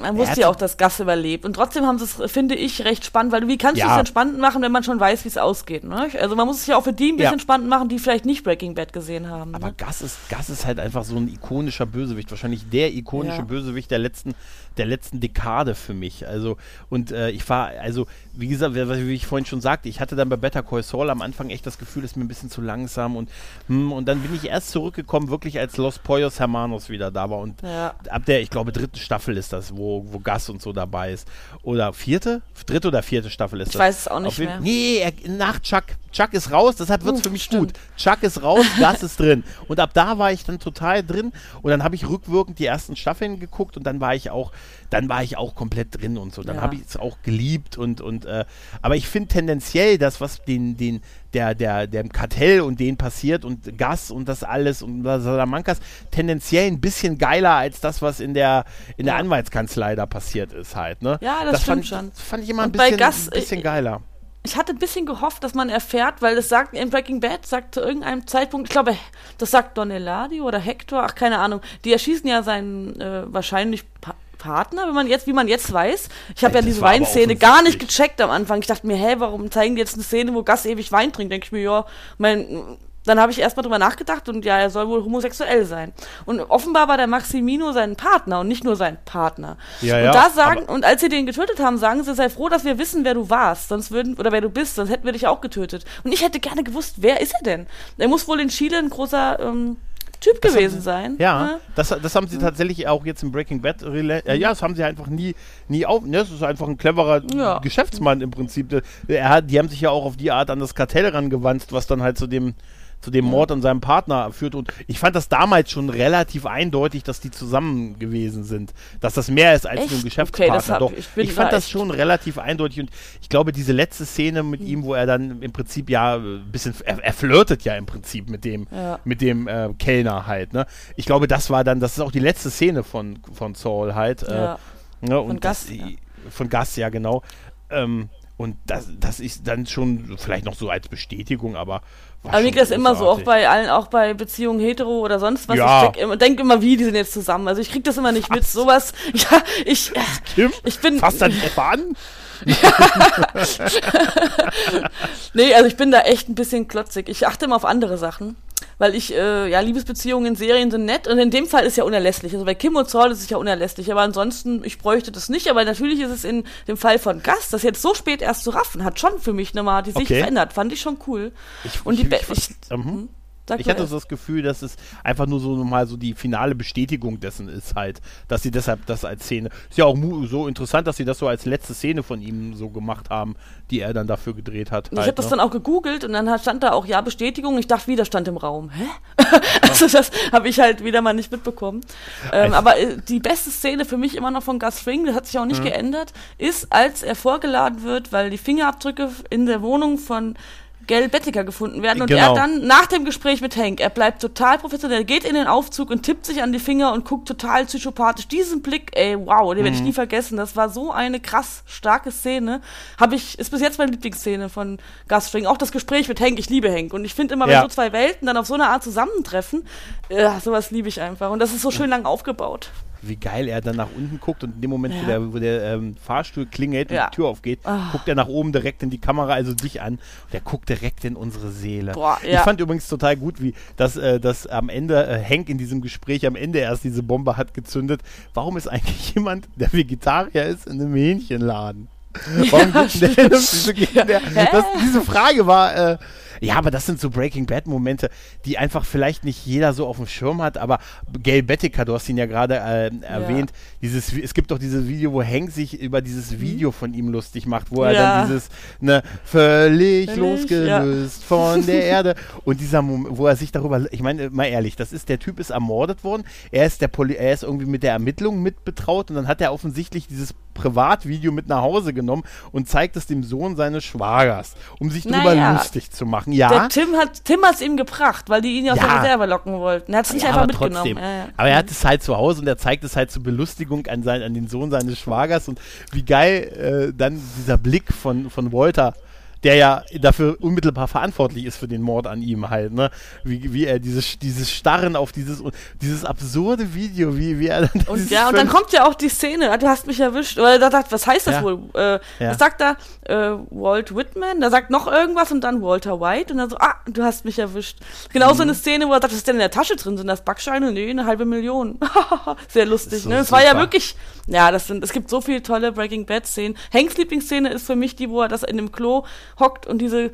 man wusste ja auch, dass Gas überlebt. Und trotzdem haben sie es, finde ich, recht spannend, weil wie kannst du Ja. es denn spannend machen, wenn man schon weiß, wie es ausgeht? Ne? Also man muss es ja auch für die ein bisschen spannend machen, die vielleicht nicht Breaking Bad gesehen haben. aber Ne? Gas ist, Gas ist halt einfach so ein ikonischer Bösewicht. Wahrscheinlich der ikonische. Bösewicht der letzten, der letzten Dekade für mich. Also, und äh, ich war, also, wie gesagt, wie, ich vorhin schon sagte, ich hatte dann bei Better Call Saul am Anfang echt das Gefühl, es ist mir ein bisschen zu langsam und, hm, und dann bin ich erst zurückgekommen, wirklich als Los Poyos Hermanos wieder da war und Ja. ab der, ich glaube, dritten Staffel ist das, wo, wo Gas und so dabei ist. Oder vierte? Dritte oder vierte Staffel ist Ich das? weiß es auch nicht Auf mehr. Nee, er, nach Chuck. Chuck ist raus, deshalb wird es Uh, für mich stimmt. gut. Chuck ist raus, Gas ist drin. Und ab da war ich dann total drin. Und dann habe ich rückwirkend die ersten Staffeln geguckt und dann war ich auch, dann war ich auch komplett drin und so. Dann Ja. habe ich es auch geliebt und, und äh, aber ich finde tendenziell das, was den, den, der, der, dem Kartell und denen passiert und Gas und das alles und Salamancas tendenziell ein bisschen geiler als das, was in der, in der Ja. Anwaltskanzlei da passiert ist halt. Ne? Ja, das fand, stimmt schon. Das fand ich immer ein Und bisschen, Gas, ein bisschen äh, geiler. Ich hatte ein bisschen gehofft, dass man erfährt, weil das sagt in Breaking Bad, sagt zu irgendeinem Zeitpunkt, ich glaube, das sagt Don Eladio oder Hector, ach keine Ahnung, die erschießen ja seinen äh, wahrscheinlich Partner, wenn man jetzt, wie man jetzt weiß. Ich habe ja diese Weinszene gar nicht gecheckt am Anfang. Ich dachte mir, hä, warum zeigen die jetzt eine Szene, wo Gas ewig Wein trinkt? Denke ich mir, ja, mein dann habe ich erstmal drüber nachgedacht und ja, er soll wohl homosexuell sein. Und offenbar war der Maximino sein Partner und nicht nur sein Partner. Ja, und ja, da sagen, und als sie den getötet haben, sagen sie, sei froh, dass wir wissen, wer du warst, sonst würden, oder wer du bist, sonst hätten wir dich auch getötet. Und ich hätte gerne gewusst, wer ist er denn? Er muss wohl in Chile ein großer ähm, Typ Das haben gewesen sie- sein. Ja, ne? das, das haben sie tatsächlich auch jetzt im Breaking Bad. rela- Äh, ja, das haben sie einfach nie, nie auf. Ne? Das ist einfach ein cleverer Ja. Geschäftsmann im Prinzip. Er hat, die haben sich ja auch auf die Art an das Kartell rangewandt, was dann halt zu dem zu dem Mord an seinem Partner führt. Und ich fand das damals schon relativ eindeutig, dass die zusammen gewesen sind. Dass das mehr ist als Echt? nur ein Okay, Geschäftspartner. das hab- Doch, ich ich, fand da das schon relativ eindeutig. Und ich glaube, diese letzte Szene mit ihm, wo er dann im Prinzip ja ein bisschen, er, er flirtet ja im Prinzip mit dem, Ja. mit dem äh, Kellner halt. Ne? Ich glaube, das war dann, das ist auch die letzte Szene von, von Saul halt. Äh, Ja. ne? und Gus, das, ja. Von Gus, ja genau. Ähm, und das, das ist dann schon vielleicht noch so als Bestätigung, aber. Aber mir das immer so, auch bei allen, auch bei Beziehungen hetero oder sonst was. Ja. Ich denk immer, denk immer, wie, die sind jetzt zusammen. Also ich krieg das immer nicht mit. Sowas, ja, ich, Kim, ich bin. fasst dann an? Nee, also ich bin da echt ein bisschen klotzig. Ich achte immer auf andere Sachen. Weil ich, äh, ja, Liebesbeziehungen in Serien sind nett und in dem Fall ist ja unerlässlich. Also bei Kim und Saul ist es ja unerlässlich. Aber ansonsten, ich bräuchte das nicht. Aber natürlich ist es in dem Fall von Gast, das jetzt so spät erst zu raffen, hat schon für mich nochmal die Sicht Okay. verändert. Fand ich schon cool. Ich, Und die ich, Be- ich, ich, mhm. Sag Ich hatte so das Gefühl, dass es einfach nur so mal so die finale Bestätigung dessen ist halt, dass sie deshalb das als Szene. Ist ja auch so interessant, dass sie das so als letzte Szene von ihm so gemacht haben, die er dann dafür gedreht hat. Ich halt, habe das ne? dann auch gegoogelt und dann stand da auch ja Bestätigung. Ich dachte, Widerstand im Raum. Hä? also das habe ich halt wieder mal nicht mitbekommen. Ähm, aber äh, die beste Szene für mich immer noch von Gus Fring, das hat sich auch Mhm. nicht geändert, ist, als er vorgeladen wird, weil die Fingerabdrücke in der Wohnung von Gail Bettiker gefunden werden und Genau. er dann nach dem Gespräch mit Hank, er bleibt total professionell, geht in den Aufzug und tippt sich an die Finger und guckt total psychopathisch. Diesen Blick, ey, wow, den werde Mhm. ich nie vergessen. Das war so eine krass starke Szene. Habe ich, ist bis jetzt meine Lieblingsszene von Gus Fring. Auch das Gespräch mit Hank, ich liebe Hank. Und ich finde immer, wenn Ja. so zwei Welten dann auf so eine Art zusammentreffen, ja, sowas liebe ich einfach. Und das ist so schön lang aufgebaut. Wie geil er dann nach unten guckt und in dem Moment, wo Ja. der, wo der ähm, Fahrstuhl klingelt und Ja. die Tür aufgeht, Ah. guckt er nach oben direkt in die Kamera, also dich an. Und der guckt direkt in unsere Seele. Boah, Ich ja. fand übrigens total gut, wie dass, äh, dass am Ende äh, Hank in diesem Gespräch am Ende erst diese Bombe hat gezündet. Warum ist eigentlich jemand, der Vegetarier ist, in einem Hähnchenladen? Warum der, wieso geht denn der, Hä? das, diese Frage war, äh, ja, aber das sind so Breaking Bad Momente, die einfach vielleicht nicht jeder so auf dem Schirm hat, aber Gail Bettiker, du hast ihn ja gerade äh, erwähnt, dieses, es gibt doch dieses Video, wo Hank sich über dieses Video von ihm lustig macht, wo er Mhm. Ja. dann dieses, ne, völlig, Völlig, losgelöst von der Erde und dieser Moment, wo er sich darüber, ich meine, mal ehrlich, das ist, der Typ ist ermordet worden, er ist der Poli er ist irgendwie mit der Ermittlung mit betraut und dann hat er offensichtlich dieses Privatvideo mit nach Hause genommen und zeigt es dem Sohn seines Schwagers, um sich darüber Naja. lustig zu machen. Ja, Der Tim hat Tim hat's ihm gebracht, weil die ihn ja aus Ja. der Reserve locken wollten. Er hat es nicht ja, einfach aber mitgenommen. trotzdem. Ja. Aber er hat es halt zu Hause und er zeigt es halt zur Belustigung an, sein, an den Sohn seines Schwagers und wie geil äh, dann dieser Blick von, von Walter, der ja dafür unmittelbar verantwortlich ist für den Mord an ihm halt, ne? Wie, wie er dieses, dieses Starren auf dieses, dieses absurde Video, wie, wie er dann Und ja, und dann kommt ja auch die Szene, du hast mich erwischt. Oder da sagt, was heißt das Ja. wohl? Äh, Ja. Was sagt da äh, Walt Whitman? Da sagt noch irgendwas und dann Walter White und dann so, ah, du hast mich erwischt. Genau Mhm. so eine Szene, wo er sagt, was ist denn in der Tasche drin? Sind das Backscheine? Nee, eine halbe Million. Sehr lustig, so ne? Es war ja wirklich, ja, das sind, es gibt so viele tolle Breaking Bad Szenen. Hanks Lieblingsszene ist für mich die, wo er das in dem Klo hockt und diese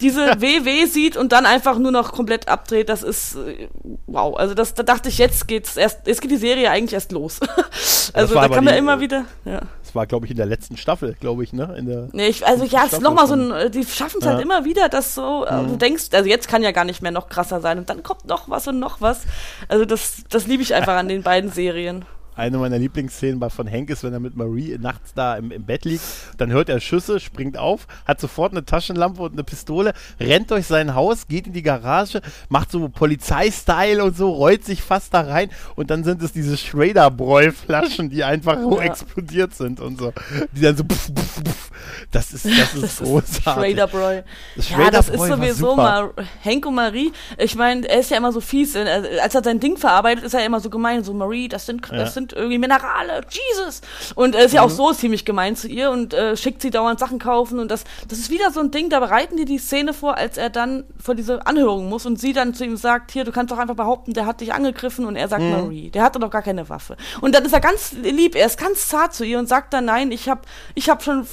diese WW sieht und dann einfach nur noch komplett abdreht, das ist äh, wow. Also das, da dachte ich, jetzt geht's erst, jetzt geht die Serie eigentlich erst los. also da kann man immer äh, wieder, ja. Das war, glaube ich, in der letzten Staffel, glaube ich, ne? In der, Nee, ich, also ja, es ist nochmal so ein, äh, die schaffen es Ja. halt immer wieder, dass so, Mhm. du denkst, also jetzt kann ja gar nicht mehr noch krasser sein und dann kommt noch was und noch was. Also das, das liebe ich einfach an den beiden Serien. Eine meiner Lieblingsszenen bei von Hank ist, wenn er mit Marie nachts da im, im Bett liegt, dann hört er Schüsse, springt auf, hat sofort eine Taschenlampe und eine Pistole, rennt durch sein Haus, geht in die Garage, macht so Polizeistyle und so, rollt sich fast da rein und dann sind es diese Schrader-Bräu-Flaschen, die einfach so Ja. explodiert sind und so. Die dann so pff, pff, pff. Das ist, das ist Das großartig. Schrader Broy. Das Ja, das ist war sowieso mal Hank und Marie. Ich meine, er ist ja immer so fies. Als er sein Ding verarbeitet, ist er immer so gemein. So, Marie, das sind, Ja. das sind irgendwie Minerale. Jesus! Und er ist ja auch Mhm. so ziemlich gemein zu ihr und äh, schickt sie dauernd Sachen kaufen. Und das, das ist wieder so ein Ding, da bereiten die die Szene vor, als er dann vor diese Anhörung muss und sie dann zu ihm sagt, hier, du kannst doch einfach behaupten, der hat dich angegriffen. Und er sagt, Mhm. Marie, der hatte doch gar keine Waffe. Und dann ist er ganz lieb, er ist ganz zart zu ihr und sagt dann, nein, ich habe ich hab schon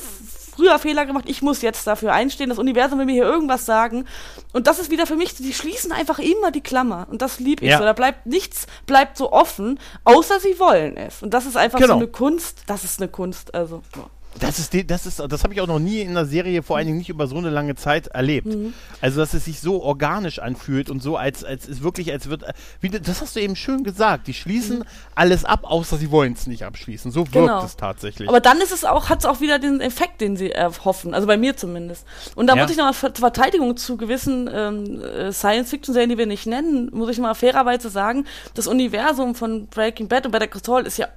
früher Fehler gemacht, ich muss jetzt dafür einstehen, das Universum will mir hier irgendwas sagen. Und das ist wieder für mich, die schließen einfach immer die Klammer. Und das lieb ich Ja. so. Da bleibt nichts, bleibt so offen, außer sie wollen es. Und das ist einfach Genau. so eine Kunst, das ist eine Kunst, also. ja. Das ist, das ist, das habe ich auch noch nie in einer Serie, vor allen Dingen nicht über so eine lange Zeit erlebt. Mhm. Also, dass es sich so organisch anfühlt und so, als, als ist wirklich, als wird, wie, das hast du eben schön gesagt. Die schließen alles ab, außer sie wollen es nicht abschließen. So wirkt Mhm. Genau. es tatsächlich. Aber dann ist es auch, hat es auch wieder den Effekt, den sie erhoffen. Also bei mir zumindest. Und da Ja. muss ich nochmal zur Verteidigung zu gewissen ähm, äh, Science-Fiction-Serien, die wir nicht nennen, muss ich mal fairerweise sagen, das Universum von Breaking Bad und Better Call Saul ist ja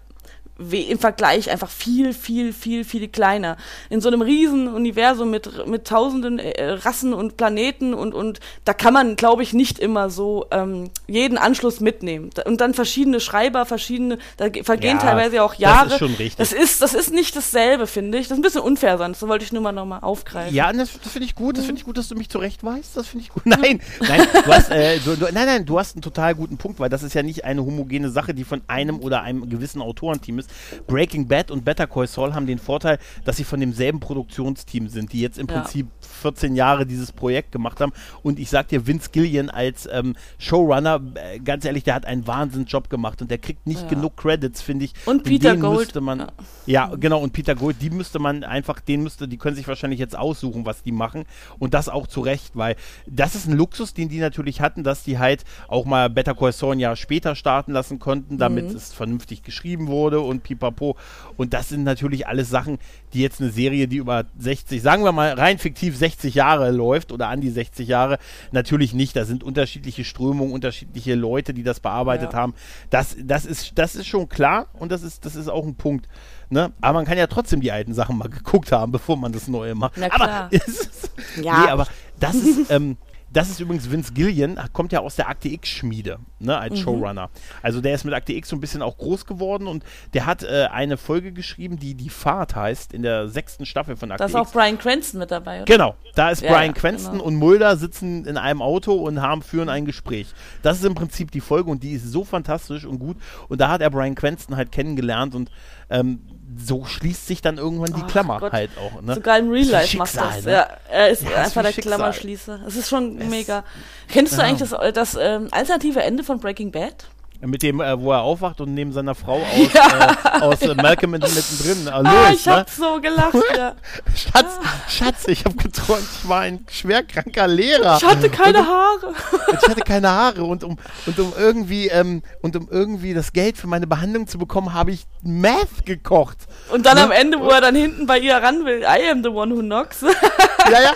im Vergleich einfach viel, viel, viel, viel kleiner. In so einem riesen Universum mit, mit tausenden äh, Rassen und Planeten und, und da kann man, glaube ich, nicht immer so ähm, jeden Anschluss mitnehmen. Und dann verschiedene Schreiber, verschiedene, da ge- vergehen Ja, teilweise auch das Jahre. ist schon richtig. Das ist, das ist nicht dasselbe, finde ich. Das ist ein bisschen unfair sein. Das wollte ich nur mal nochmal aufgreifen. Ja, das, das finde ich gut. Das finde ich gut, dass du mich zurechtweist. Das finde ich gut. Nein, nein, du hast, äh, du, du, nein, nein, du hast einen total guten Punkt, weil das ist ja nicht eine homogene Sache, die von einem oder einem gewissen Autorenteam ist. Breaking Bad und Better Call Saul haben den Vorteil, dass sie von demselben Produktionsteam sind, die jetzt im Ja. Prinzip 14 Jahre dieses Projekt gemacht haben. Und ich sag dir, Vince Gillian als ähm, Showrunner, äh, ganz ehrlich, der hat einen Wahnsinnsjob gemacht und der kriegt nicht Ja. genug Credits, finde ich. Und Peter den Gold. Müsste man, Ja. ja, genau, und Peter Gold, die müsste man einfach, den müsste, die können sich wahrscheinlich jetzt aussuchen, was die machen. Und das auch zu Recht, weil das ist ein Luxus, den die natürlich hatten, dass die halt auch mal Better Call Saul ein Jahr später starten lassen konnten, damit Mhm. es vernünftig geschrieben wurde und pipapo. Und das sind natürlich alles Sachen, die jetzt eine Serie, die über 60, sagen wir mal rein fiktiv 60 Jahre läuft oder an die 60 Jahre, natürlich nicht. Da sind unterschiedliche Strömungen, unterschiedliche Leute, die das bearbeitet Ja. haben. Das, das, ist, das ist schon klar und das ist, das ist auch ein Punkt. Ne? Aber man kann ja trotzdem die alten Sachen mal geguckt haben, bevor man das Neue macht. Na aber, klar. es ist, Ja. nee, aber das ist, ähm, das ist übrigens Vince Gillian, kommt ja aus der Akte X-Schmiede, ne, Mhm. als Showrunner. Also der ist mit Akte X so ein bisschen auch groß geworden und der hat äh, eine Folge geschrieben, die Die Fahrt heißt, in der sechsten Staffel von Akte Da ist X. auch Brian Cranston mit dabei, oder? Genau, da ist Ja, Brian Cranston genau. und Mulder sitzen in einem Auto und haben führen ein Gespräch. Das ist im Prinzip die Folge und die ist so fantastisch und gut. Und da hat er Brian Cranston halt kennengelernt und ähm, so schließt sich dann irgendwann die Ach Klammer Gott. halt auch. Ne? Sogar im Real ist Life macht das. ne? Ja, er ist Ja, ist einfach wie der Schicksal. Klammerschließer. Es ist schon Es- mega. Kennst du eigentlich das, das ähm, alternative Ende von Breaking Bad? Mit dem, äh, wo er aufwacht und neben seiner Frau aus, äh, aus äh, Malcolm mit- mittendrin. Ah, Lois, ich ne? hab so gelacht, ja. Schatz, Schatz, ich habe geträumt, ich war ein schwerkranker Lehrer. Ich hatte keine Und- Haare. Ich hatte keine Haare und um, und um irgendwie ähm, und um irgendwie das Geld für meine Behandlung zu bekommen, habe ich Meth gekocht. Und dann Ne? am Ende, wo er dann hinten bei ihr ran will, I am the one who knocks. Ja, ja.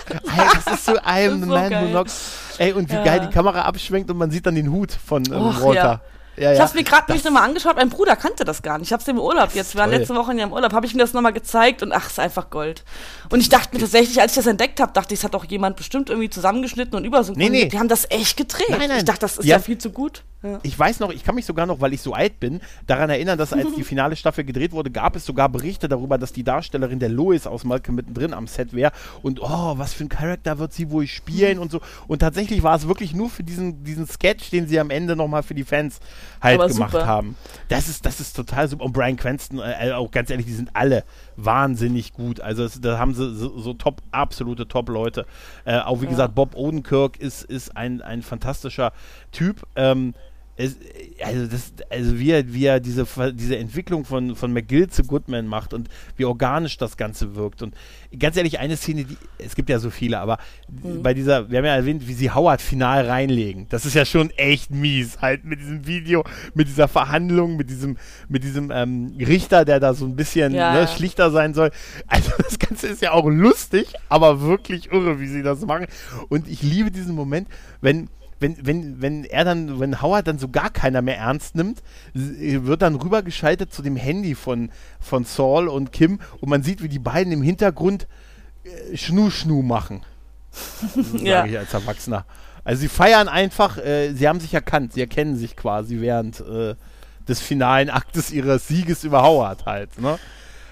Das ist so I am the so man who geil. knocks. Ey, und wie Ja. geil die Kamera abschwenkt und man sieht dann den Hut von ähm, Och, Walter. Ja, Ich ja. hab's mir gerade mich nochmal angeschaut, mein Bruder kannte das gar nicht. Ich hab's dem im Urlaub jetzt, wir waren letzte Woche in ihrem Urlaub, habe ich mir das nochmal gezeigt und ach, ist einfach Gold. Und ich dachte mir tatsächlich, als ich das entdeckt habe, dachte ich, es hat doch jemand bestimmt irgendwie zusammengeschnitten und übersynchronisiert. Nee, nee. Die haben das echt gedreht. Nein, nein. Ich dachte, das ist ja haben- viel zu gut. Ja. Ich weiß noch, ich kann mich sogar noch, weil ich so alt bin, daran erinnern, dass als die finale Staffel gedreht wurde, gab es sogar Berichte darüber, dass die Darstellerin der Lois aus Malcolm mittendrin am Set wäre und oh, was für ein Charakter wird sie wohl spielen und so. Und tatsächlich war es wirklich nur für diesen, diesen Sketch, den sie am Ende nochmal für die Fans halt Aber gemacht super. haben. Das ist, das ist total super. Und Brian Cranston, äh, auch ganz ehrlich, die sind alle wahnsinnig gut. Also es, da haben sie so, so top, absolute Top-Leute. Äh, auch wie Ja. gesagt, Bob Odenkirk ist, ist ein, ein fantastischer Typ. Ähm, es, also, das, also wie er, wie er diese, diese Entwicklung von, von McGill zu Goodman macht und wie organisch das Ganze wirkt. Und ganz ehrlich, eine Szene, die, es gibt ja so viele, aber bei dieser, wir haben ja erwähnt, wie sie Howard final reinlegen. Das ist ja schon echt mies, halt mit diesem Video, mit dieser Verhandlung, mit diesem, mit diesem ähm, Richter, der da so ein bisschen Ja, ne, schlichter sein soll. Also das Ganze ist ja auch lustig, aber wirklich irre, wie sie das machen. Und ich liebe diesen Moment, wenn wenn, wenn, wenn er dann, wenn Howard dann so gar keiner mehr ernst nimmt, wird dann rübergeschaltet zu dem Handy von, von Saul und Kim und man sieht, wie die beiden im Hintergrund äh, Schnu-Schnu machen. Sage Ja. ich als Erwachsener. Also sie feiern einfach, äh, sie haben sich erkannt, sie erkennen sich quasi während äh, des finalen Aktes ihres Sieges über Howard halt, ne?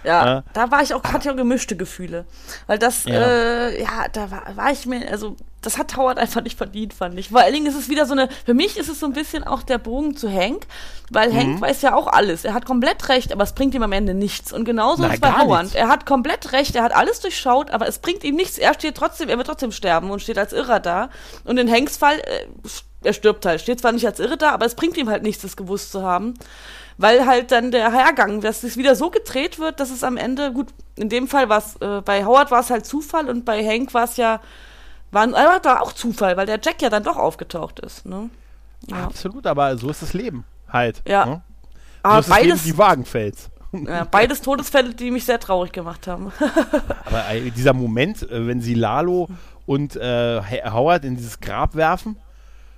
Ja, Äh, da war ich auch, hatte ich auch gemischte Gefühle. Weil das, Ja. äh, ja, da war, war ich mir, also, das hat Howard einfach nicht verdient, fand ich. Vor allen Dingen ist es wieder so eine, für mich ist es so ein bisschen auch der Bogen zu Hank, weil Mhm. Hank weiß ja auch alles. Er hat komplett recht, aber es bringt ihm am Ende nichts. Und genauso Na, ist es bei Howard. nichts. Er hat komplett recht, er hat alles durchschaut, aber es bringt ihm nichts. Er steht trotzdem, er wird trotzdem sterben und steht als Irrer da. Und in Hanks Fall, äh, er stirbt halt, steht zwar nicht als Irre da, aber es bringt ihm halt nichts, das gewusst zu haben weil halt dann der Hergang, dass es wieder so gedreht wird, dass es am Ende, gut, in dem Fall war es, äh, bei Howard war es halt Zufall und bei Hank war es ja, war, äh, war auch Zufall, weil der Jack ja dann doch aufgetaucht ist, ne? Ja. Absolut, aber so ist das Leben halt. Ja. Ne? So Aber ist das Leben beides, die Wagenfels. ja, beides Todesfälle, die mich sehr traurig gemacht haben. Aber äh, dieser Moment, äh, wenn sie Lalo und äh, Howard in dieses Grab werfen,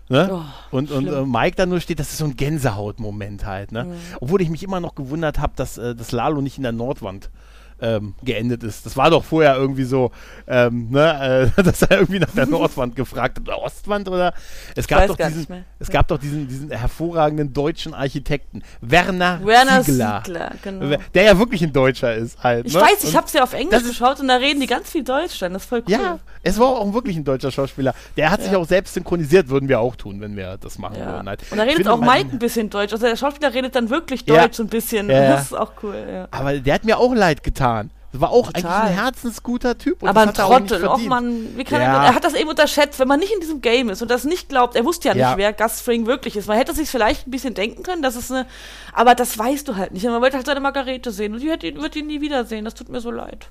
ne? Oh, und, und. Mhm. äh, Mike da nur steht, das ist so ein Gänsehautmoment halt. Ne? Obwohl ich mich immer noch gewundert habe, dass, äh, dass Lalo nicht in der Nordwand ähm, geendet ist. Das war doch vorher irgendwie so, ähm, ne, äh, dass er irgendwie nach der Nordwand gefragt hat, oder Ostwand oder es gab doch diesen, es Ja. gab doch diesen, diesen hervorragenden deutschen Architekten, Werner, Werner Ziegler. Siegler, genau. Der ja wirklich ein Deutscher ist halt. Ich ne? weiß, ich Und- hab's ja auf Englisch geschaut und da reden die ganz viel Deutsch dann, das ist voll cool. ja, es war auch wirklich ein deutscher Schauspieler. Der hat sich Ja. auch selbst synchronisiert, würden wir auch tun, wenn wir das machen Ja. würden. Halt. Und da redet auch Mike ein bisschen Deutsch. Also der Schauspieler redet dann wirklich Ja. Deutsch so ein bisschen. Ja, ja. Das ist auch cool, ja. Aber der hat mir auch leid getan. Das war auch Total. eigentlich ein herzensguter Typ. Und aber ein er Trottel, och man, wie kann Ja. er, er hat das eben unterschätzt, wenn man nicht in diesem Game ist und das nicht glaubt, er wusste ja nicht, Ja. wer Gus Fring wirklich ist. Man hätte sich vielleicht ein bisschen denken können, dass es eine, aber das weißt du halt nicht. Man wollte halt seine Margarete sehen und die wird ihn, wird ihn nie wiedersehen, das tut mir so leid.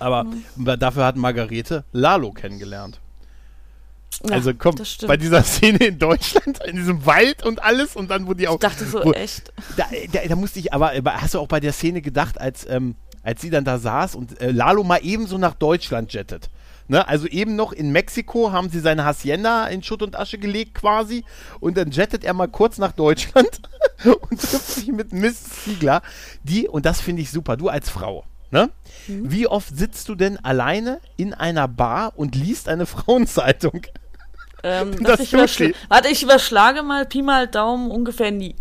Aber Mhm. dafür hat Margarete Lalo kennengelernt. Ja, also komm, bei dieser Szene in Deutschland, in diesem Wald und alles und dann, wo die auch. ich dachte so, wo, echt. Da, da, da musste ich, aber hast du auch bei der Szene gedacht, als, ähm, als sie dann da saß und äh, Lalo mal ebenso nach Deutschland jettet? Ne? Also eben noch in Mexiko haben sie seine Hacienda in Schutt und Asche gelegt quasi und dann jettet er mal kurz nach Deutschland und trifft sich mit Miss Ziegler, die, und das finde ich super, du als Frau, ne? Mhm. Wie oft sitzt du denn alleine in einer Bar und liest eine Frauenzeitung? Ähm, Das ich überschl-. Warte, ich überschlage mal Pi mal Daumen ungefähr nie.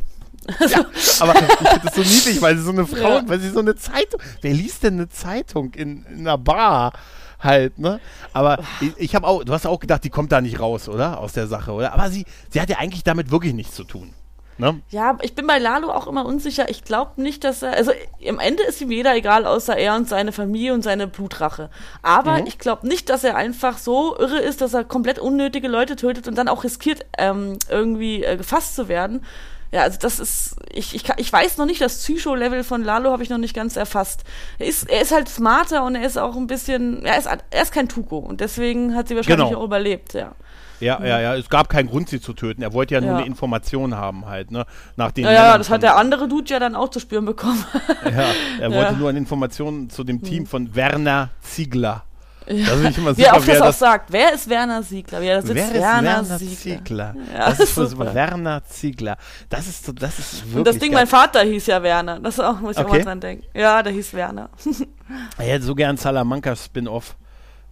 Aber ich finde das so niedlich, weil sie so eine Frau, Ja. weil sie so eine Zeitung. Wer liest denn eine Zeitung in, in einer Bar? Halt, ne? Aber ich, ich habe auch, du hast auch gedacht, die kommt da nicht raus, oder? Aus der Sache, oder? Aber sie, sie hat ja eigentlich damit wirklich nichts zu tun. Ne? Ja, ich bin bei Lalo auch immer unsicher. Ich glaube nicht, dass er. Also am Ende ist ihm jeder egal, außer er und seine Familie und seine Blutrache. Aber Mhm. ich glaube nicht, dass er einfach so irre ist, dass er komplett unnötige Leute tötet und dann auch riskiert, ähm, irgendwie äh, gefasst zu werden. Ja, also das ist. Ich, ich, ich weiß noch nicht, das Psycho-Level von Lalo habe ich noch nicht ganz erfasst. Er ist, er ist halt smarter und er ist auch ein bisschen. Er ist, er ist kein Tuko und deswegen hat sie wahrscheinlich Genau. auch überlebt, ja. Ja, ja, ja. Es gab keinen Grund, sie zu töten. Er wollte ja nur Ja. eine Information haben, halt, ne? Nach den Ja, ja, das hat der andere Dude ja dann auch zu spüren bekommen. Ja, er Ja. wollte nur eine Information zu dem Team von Werner Ziegler. Das finde ich immer er das wer auch das sagt. Wer ist Werner Siegler? Er da sitzt, Wer ist Werner, Werner Siegler. Ziegler? Ja, das ist super. Werner Ziegler. Das ist so, das ist wirklich Und das Ding, geil. mein Vater hieß ja Werner. Das auch, muss ich auch Okay. mal dran denken. Ja, der hieß Werner. Er hätte so gern Salamanca Spin-off.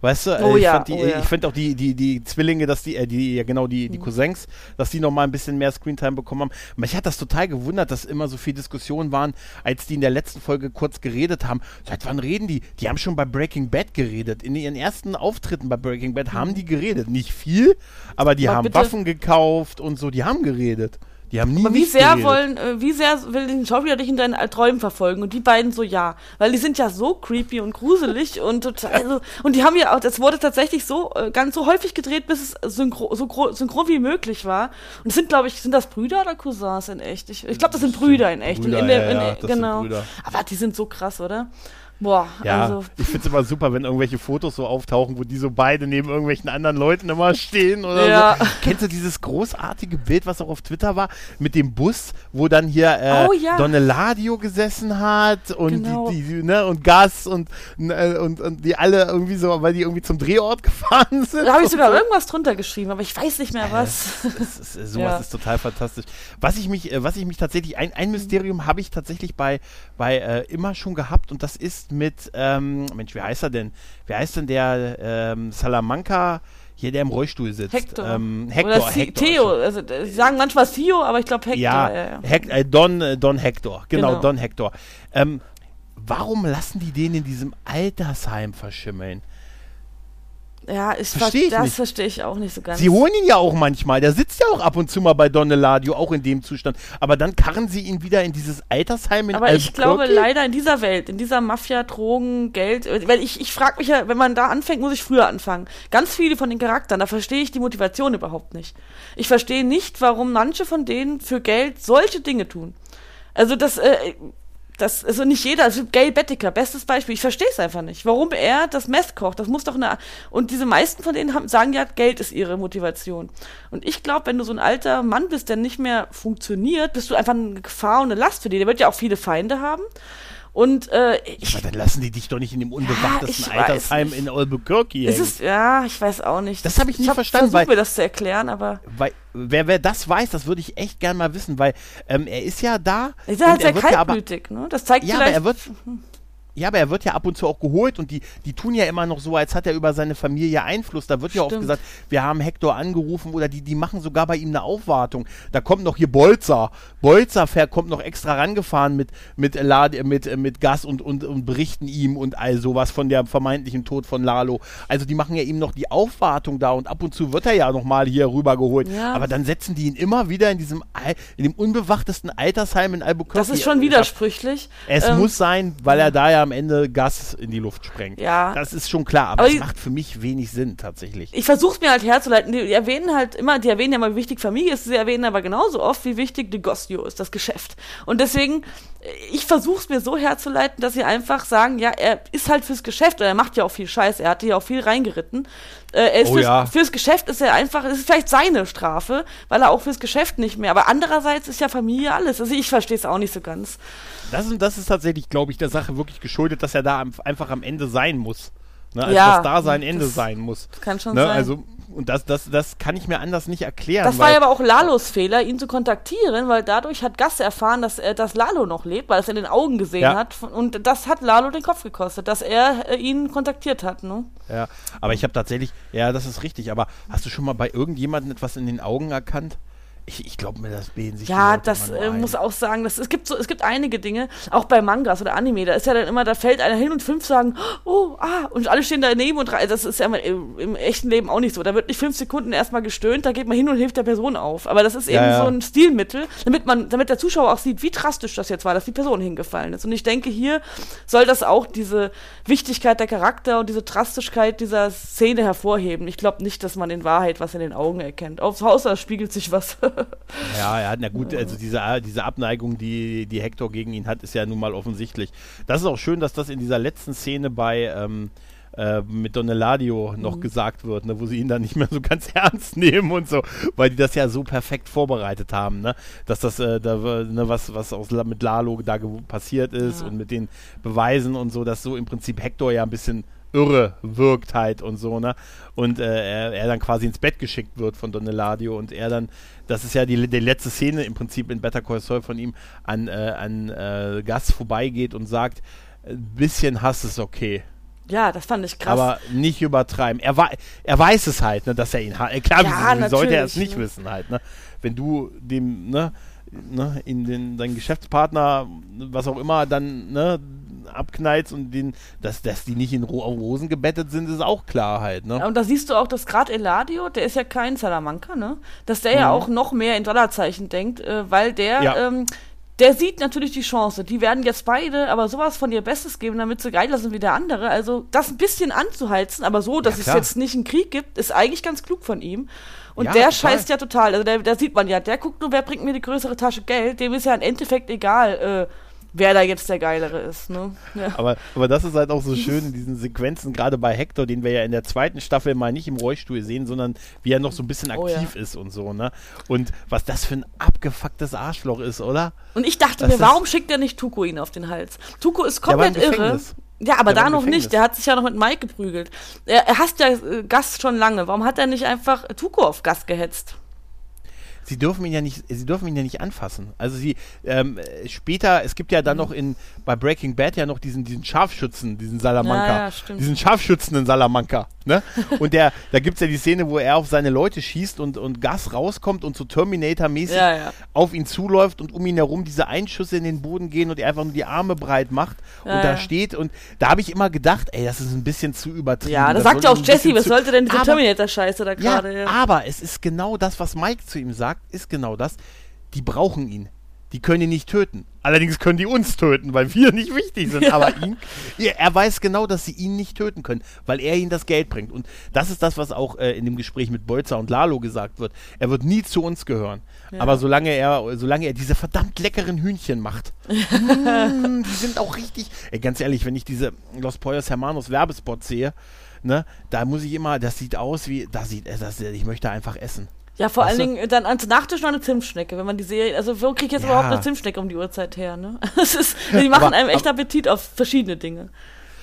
Weißt du, äh, Oh ich ja, fand die, oh ja. ich finde auch die, die, die Zwillinge, dass die, äh, die, ja genau, die, Mhm. die Cousins, dass die noch mal ein bisschen mehr Screentime bekommen haben. Mich hat das total gewundert, dass immer so viel Diskussionen waren, als die in der letzten Folge kurz geredet haben. Seit wann reden die? Die haben schon bei Breaking Bad geredet. In ihren ersten Auftritten bei Breaking Bad haben die geredet. Nicht viel, aber die Mhm. Aber haben bitte- Waffen gekauft und so. Die haben geredet. Die haben nie Aber wie sehr geredet. wollen, äh, wie sehr will den Schauspieler dich in deinen Träumen verfolgen? Und die beiden so ja. Weil die sind ja so creepy und gruselig und total, also, und die haben ja auch, das wurde tatsächlich so, äh, ganz so häufig gedreht, bis es synchro, so synchron wie möglich war. Und es sind, glaube ich, sind das Brüder oder Cousins in echt? Ich, ich glaube, das sind Brüder in echt. Brüder, in der, ja, in, ja, sind genau. Brüder. Aber die sind so krass, oder? Boah, Ja, also. ich finde es immer super, wenn irgendwelche Fotos so auftauchen, wo die so beide neben irgendwelchen anderen Leuten immer stehen oder Ja. so. Kennst du dieses großartige Bild, was auch auf Twitter war, mit dem Bus, wo dann hier äh, Oh, ja. Doneladio gesessen hat und Genau. die, die, ne, und Gas und, äh, und, und die alle irgendwie so, weil die irgendwie zum Drehort gefahren sind. Da habe ich sogar so. irgendwas drunter geschrieben, aber ich weiß nicht mehr was. Das ist, äh, sowas Ja. ist total fantastisch. Was ich mich, äh, was ich mich tatsächlich, ein, ein Mysterium habe ich tatsächlich bei, bei äh, immer schon gehabt und das ist, mit, ähm, Mensch, wie heißt er denn? Wie heißt denn der ähm, Salamanca? Hier, der im Rollstuhl sitzt. Hector. Ähm, Hector, Oder Hector. Theo. Also, sie sagen manchmal Theo, aber ich glaube Hector. Ja, ja, ja. Hec äh, Don, äh, Don Hector. Genau, Genau. Don Hector. Ähm, warum lassen die den in diesem Altersheim verschimmeln? Ja, ich Versteh ich das nicht. verstehe ich auch nicht so ganz. Sie holen ihn ja auch manchmal. Der sitzt ja auch ab und zu mal bei Don Eladio, auch in dem Zustand. Aber dann karren sie ihn wieder in dieses Altersheim in aber ich glaube leider in dieser Welt, in dieser Mafia, Drogen, Geld, weil ich, ich frage mich ja, wenn man da anfängt, muss ich früher anfangen. Ganz viele von den Charakteren, da verstehe ich die Motivation überhaupt nicht. Ich verstehe nicht, warum manche von denen für Geld solche Dinge tun. Also das, äh, das, also nicht jeder, also Gail Bettiker, bestes Beispiel, ich verstehe es einfach nicht. Warum er das Mess kocht, das muss doch eine, und diese meisten von denen haben, sagen ja, Geld ist ihre Motivation. Und ich glaube, wenn du so ein alter Mann bist, der nicht mehr funktioniert, bist du einfach eine Gefahr und eine Last für die. Der wird ja auch viele Feinde haben. Und äh, ich, Aber dann lassen die dich doch nicht in dem unbewachtesten ich weiß Altersheim nicht. in Albuquerque es hängen. ist, ja, ich weiß auch nicht. Das hab ich nie hab verstanden, versucht, weil- mir das zu erklären, aber Weil, wer, wer das weiß, das würde ich echt gern mal wissen, weil ähm, er ist ja da. er ist halt und sehr wird ja aber, kaltblütig, ne? Das zeigt ja, aber vielleicht. er wird. Ja, aber er wird ja ab und zu auch geholt und die, die tun ja immer noch so, als hat er über seine Familie Einfluss. Da wird ja oft Stimmt. gesagt, wir haben Hector angerufen oder die, die machen sogar bei ihm eine Aufwartung. Da kommt noch hier Bolzer. Bolzer fährt, kommt noch extra rangefahren mit, mit, Lad- mit, mit Gas und, und, und berichten ihm und all sowas von der vermeintlichen Tod von Lalo. Also die machen ja ihm noch die Aufwartung da und ab und zu wird er ja nochmal hier rübergeholt. Ja. Aber dann setzen die ihn immer wieder in diesem, in dem unbewachtesten Altersheim in Albuquerque. das ist schon widersprüchlich. Es Ähm, muss sein, weil er da ja am Ende Gas in die Luft sprengt. Ja. Das ist schon klar, aber, Aber es macht für mich wenig Sinn tatsächlich. ich versuche es mir halt herzuleiten. Die, erwähnen halt immer, die erwähnen ja mal, wie wichtig Familie ist. Sie erwähnen aber genauso oft, wie wichtig Negozio ist, das Geschäft. Und deswegen, äh, ich versuche es mir so herzuleiten, dass sie einfach sagen, ja, er ist halt fürs Geschäft, oder er macht ja auch viel Scheiß, er hat ja auch viel reingeritten. Äh, Oh fürs, ja. fürs Geschäft ist er einfach, es ist vielleicht seine Strafe, weil er auch fürs Geschäft nicht mehr. Aber andererseits ist ja Familie alles. Also ich verstehe es auch nicht so ganz. Das, ist- das ist tatsächlich, glaube ich, der Sache wirklich geschuldet, dass er da am, einfach am Ende sein muss. Ne? Also, Ja, dass da sein Ende das sein muss. Kann schon Ne? sein. Also, und das, das, das kann ich mir anders nicht erklären. Das war ja aber auch Lalos Fehler, ihn zu kontaktieren, weil dadurch hat Gas erfahren, dass, er, dass Lalo noch lebt, weil er es in den Augen gesehen Ja. hat. Und das hat Lalo den Kopf gekostet, dass er äh, ihn kontaktiert hat. Ne? ja, aber ich habe tatsächlich, ja, das ist richtig, aber hast du schon mal bei irgendjemandem etwas in den Augen erkannt? Ich, ich glaube mir, das bilden sich Ja, das äh, muss auch sagen, das, es, gibt so, es gibt einige Dinge, auch bei Mangas oder Anime, da ist ja dann immer, da fällt einer hin und fünf sagen, oh, ah, und alle stehen daneben und das ist ja im, im echten Leben auch nicht so. Da wird nicht fünf Sekunden erstmal gestöhnt, da geht man hin und hilft der Person auf. Aber das ist eben Ja, ja. so ein Stilmittel, damit man, damit der Zuschauer auch sieht, wie drastisch das jetzt war, dass die Person hingefallen ist. Und ich denke, hier soll das auch diese Wichtigkeit der Charakter und diese Drastigkeit dieser Szene hervorheben. Ich glaube nicht, dass man in Wahrheit was in den Augen erkennt. Aufs Haus, da spiegelt sich was. Ja, ja, na gut, also diese, diese Abneigung, die, die Hector gegen ihn hat, ist ja nun mal offensichtlich. Das ist auch schön, dass das in dieser letzten Szene bei ähm, äh, mit Don Eladio noch Mhm. gesagt wird, ne, wo sie ihn dann nicht mehr so ganz ernst nehmen und so, weil die das ja so perfekt vorbereitet haben, ne, dass das, äh, da, ne, was, was aus, mit Lalo da passiert ist Ja. und mit den Beweisen und so, dass so im Prinzip Hector ja ein bisschen irre wirkt halt und so, ne? Und äh, er, er dann quasi ins Bett geschickt wird von Don Eladio und er dann, das ist ja die, die letzte Szene im Prinzip in Better Call Saul von ihm, an, äh, an äh, Gas vorbeigeht und sagt, ein bisschen Hass ist okay, ja, das fand ich krass. aber nicht übertreiben. Er, er weiß es halt, ne, dass er ihn hat. Äh, Klar, Ja, wie, sollte er es nicht ne? wissen halt, ne? Wenn du dem, ne, ne, in den, deinen Geschäftspartner, was auch immer, dann, ne, abknallst und den, dass, dass die nicht in Ro Rosen gebettet sind, ist auch klar halt, ne? Und da siehst du auch, dass gerade Eladio, der ist ja kein Salamanca, ne? Dass der ja Mhm. auch noch mehr in Dollarzeichen denkt, äh, weil der, Ja. ähm, der sieht natürlich die Chance. Die werden jetzt beide aber sowas von ihr Bestes geben, damit sie geiler sind wie der andere. Also das ein bisschen anzuheizen, aber so, dass Ja, es jetzt nicht einen Krieg gibt, ist eigentlich ganz klug von ihm. Und Ja, der total. scheißt ja total. Also der, da sieht man ja, der guckt nur, wer bringt mir die größere Tasche Geld. Dem ist ja im Endeffekt egal, äh, wer da jetzt der Geilere ist. Ne? Ja. Aber, aber das ist halt auch so schön in diesen Sequenzen, gerade bei Hector, den wir ja in der zweiten Staffel mal nicht im Rollstuhl sehen, sondern wie er noch so ein bisschen Oh aktiv ist und so, ne? Und was das für ein abgefucktes Arschloch ist, oder? Und ich dachte Das mir, warum schickt er nicht Tuko ihn auf den Hals? Tuko ist komplett irre. Ja, aber Der da noch Gefängnis. nicht. Der hat sich ja noch mit Mike geprügelt. Er, er hasst ja äh, Gast schon lange. Warum hat er nicht einfach Tuko auf Gast gehetzt? Sie dürfen ihn ja nicht, sie dürfen ihn ja nicht anfassen. Also sie ähm, später, es gibt ja dann mhm. noch in bei Breaking Bad ja noch diesen diesen Scharfschützen, diesen Salamanca, ja, diesen scharfschützenden Salamanca. Ne? Und der, da gibt es ja die Szene, wo er auf seine Leute schießt und, und Gas rauskommt und so Terminator-mäßig ja, ja. auf ihn zuläuft und um ihn herum diese Einschüsse in den Boden gehen und er einfach nur die Arme breit macht und da steht. Und da habe ich immer gedacht, ey, das ist ein bisschen zu übertrieben. Ja, da sagt ja auch Jesse, was sollte denn diese Terminator-Scheiße da gerade? Ja, aber es ist genau das, was Mike zu ihm sagt, ist genau das. Die brauchen ihn. Die können ihn nicht töten. Allerdings können die uns töten, weil wir nicht wichtig sind. Aber ihn, er weiß genau, dass sie ihn nicht töten können, weil er ihnen das Geld bringt. Und das ist das, was auch äh, in dem Gespräch mit Bolzer und Lalo gesagt wird. Er wird nie zu uns gehören. Ja. Aber solange er, solange er diese verdammt leckeren Hühnchen macht, mm, die sind auch richtig. Ey, ganz ehrlich, wenn ich diese Los Pollos Hermanos Werbespot sehe, ne, da muss ich immer, das sieht aus wie, da sieht, das, ich möchte einfach essen. Ja, vor weißt allen Dingen dann ans Nachtisch noch eine Zimtschnecke, wenn man die Serie, also wo kriege ich jetzt ja. überhaupt eine Zimtschnecke um die Uhrzeit her, ne? Das ist, die machen aber, einem echt Appetit auf verschiedene Dinge.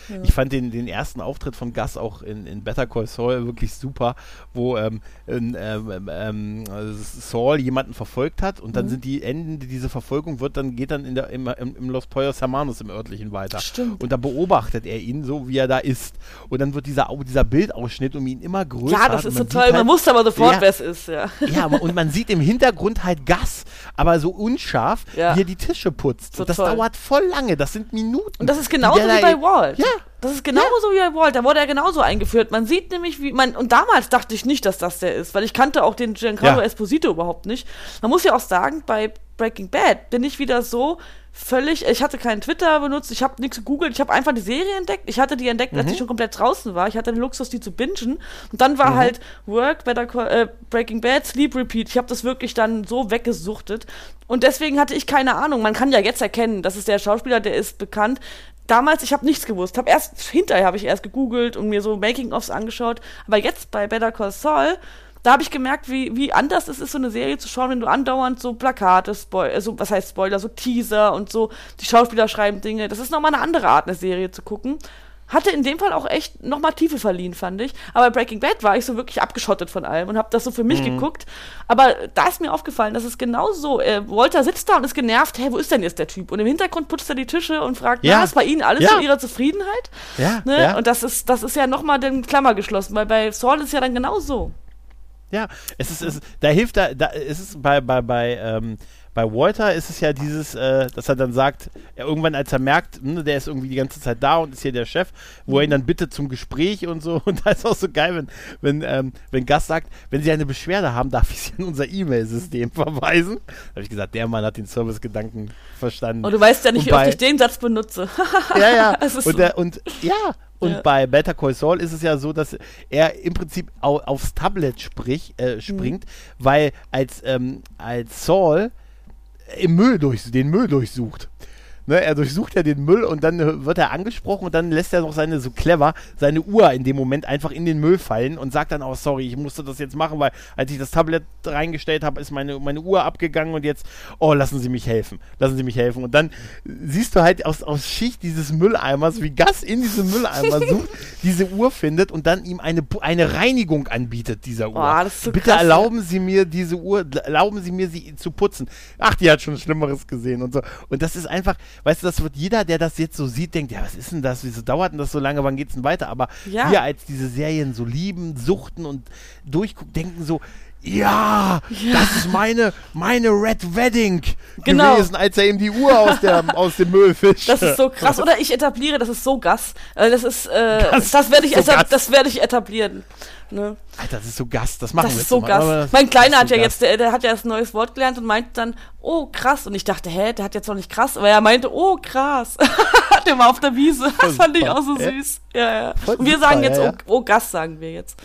Ja. Ich fand den, den ersten Auftritt von Gus auch in, in Better Call Saul wirklich super, wo ähm, in, ähm, ähm, Saul jemanden verfolgt hat und dann mhm. sind die Enden, diese Verfolgung wird dann, geht dann in der, im, im Los Poyos Hermanos im örtlichen weiter. Stimmt. Und da beobachtet er ihn so, wie er da ist. Und dann wird dieser, dieser Bildausschnitt um ihn immer größer. Ja, das ist so toll. Halt, man wusste aber sofort, ja, wer es ist, ja. Ja, und man sieht im Hintergrund halt Gus, aber so unscharf, ja. wie er die Tische putzt. So und das toll. dauert voll lange. Das sind Minuten. Und das ist genauso wie bei Walt. Ja, das ist genauso ja. wie bei Walt. Da wurde er genauso eingeführt. Man sieht nämlich, wie man. Und damals dachte ich nicht, dass das der ist, weil ich kannte auch den Giancarlo ja. Esposito überhaupt nicht. Man muss ja auch sagen, bei Breaking Bad bin ich wieder so völlig. Ich hatte keinen Twitter benutzt, ich habe nichts gegoogelt, ich habe einfach die Serie entdeckt. Ich hatte die entdeckt, mhm. als ich schon komplett draußen war. Ich hatte den Luxus, die zu bingen. Und dann war mhm. halt Work, Better äh, Breaking Bad, Sleep Repeat. Ich habe das wirklich dann so weggesuchtet. Und deswegen hatte ich keine Ahnung. Man kann ja jetzt erkennen, das ist der Schauspieler, der ist bekannt damals, ich habe nichts gewusst. Hab erst hinterher habe ich erst gegoogelt und mir so Making-ofs angeschaut. Aber jetzt bei Better Call Saul, da habe ich gemerkt, wie, wie anders es ist, so eine Serie zu schauen, wenn du andauernd so Plakate, Spoiler, also was heißt Spoiler, so Teaser und so, die Schauspieler schreiben Dinge. Das ist nochmal eine andere Art, eine Serie zu gucken hatte in dem Fall auch echt nochmal Tiefe verliehen, fand ich. Aber bei Breaking Bad war ich so wirklich abgeschottet von allem und habe das so für mich mhm. geguckt. Aber da ist mir aufgefallen, dass es genau so, äh, Walter sitzt da und ist genervt, hey, wo ist denn jetzt der Typ? Und im Hintergrund putzt er die Tische und fragt, ja, ist bei Ihnen alles ja. zu Ihrer Zufriedenheit? Ja, ne? ja. Und das ist, das ist ja nochmal den Klammer geschlossen, weil bei Saul ist ja dann genau so. Ja, es ist, es, da hilft da, da es ist bei, bei, bei, ähm, bei Walter ist es ja dieses, äh, dass er dann sagt, er irgendwann als er merkt, mh, der ist irgendwie die ganze Zeit da und ist hier der Chef, wo er ihn dann bittet zum Gespräch und so. Und da ist auch so geil, wenn, wenn, ähm, wenn Gast sagt, wenn Sie eine Beschwerde haben, darf ich Sie in unser E-Mail-System verweisen. Da habe ich gesagt, der Mann hat den Service-Gedanken verstanden. Und du weißt ja nicht, wie oft ich den Satz benutze. ja, ja. und, der, und ja, und ja. bei Better Call Saul ist es ja so, dass er im Prinzip au aufs Tablet sprich, äh, springt, mhm. weil als, ähm, als Saul im Müll durch, den Müll durchsucht. Ne, er durchsucht ja den Müll und dann wird er angesprochen und dann lässt er noch seine, so clever, seine Uhr in dem Moment einfach in den Müll fallen und sagt dann auch, sorry, ich musste das jetzt machen, weil als ich das Tablet reingestellt habe, ist meine, meine Uhr abgegangen und jetzt, oh, lassen Sie mich helfen, lassen Sie mich helfen. Und dann siehst du halt aus, aus Schicht dieses Mülleimers, wie Gas in diesem Mülleimer sucht, diese Uhr findet und dann ihm eine, eine Reinigung anbietet, dieser Uhr. Oh, so Bitte krass, erlauben Sie mir diese Uhr, erlauben Sie mir sie zu putzen. Ach, die hat schon Schlimmeres gesehen und so. Und das ist einfach, weißt du, das wird jeder, der das jetzt so sieht, denkt, ja, was ist denn das? Wieso dauert denn das so lange? Wann geht's denn weiter? Aber ja. wir als diese Serien so lieben, suchten und durchgucken, denken so, ja, ja, das ist meine, meine Red Wedding genau. gewesen, als er ihm die Uhr aus, der, aus dem Müll fischt. Das ist so krass. Oder ich etabliere, das ist so Gas. Äh, das ist, äh, Gas, das werde ich, so das werde ich etablieren. Ne? Alter, das ist so Gast, das machen das wir ist so mal, Gast. Mein Kleiner hat so ja Gast. jetzt, der, der, hat ja das neues Wort gelernt und meint dann, oh krass. Und ich dachte, hä, der hat jetzt noch nicht krass, aber er meinte, oh krass. der war auf der Wiese. Das fand ich auch so süß. Ja, ja. Und wir sagen jetzt. Oh, oh Gast, sagen wir jetzt.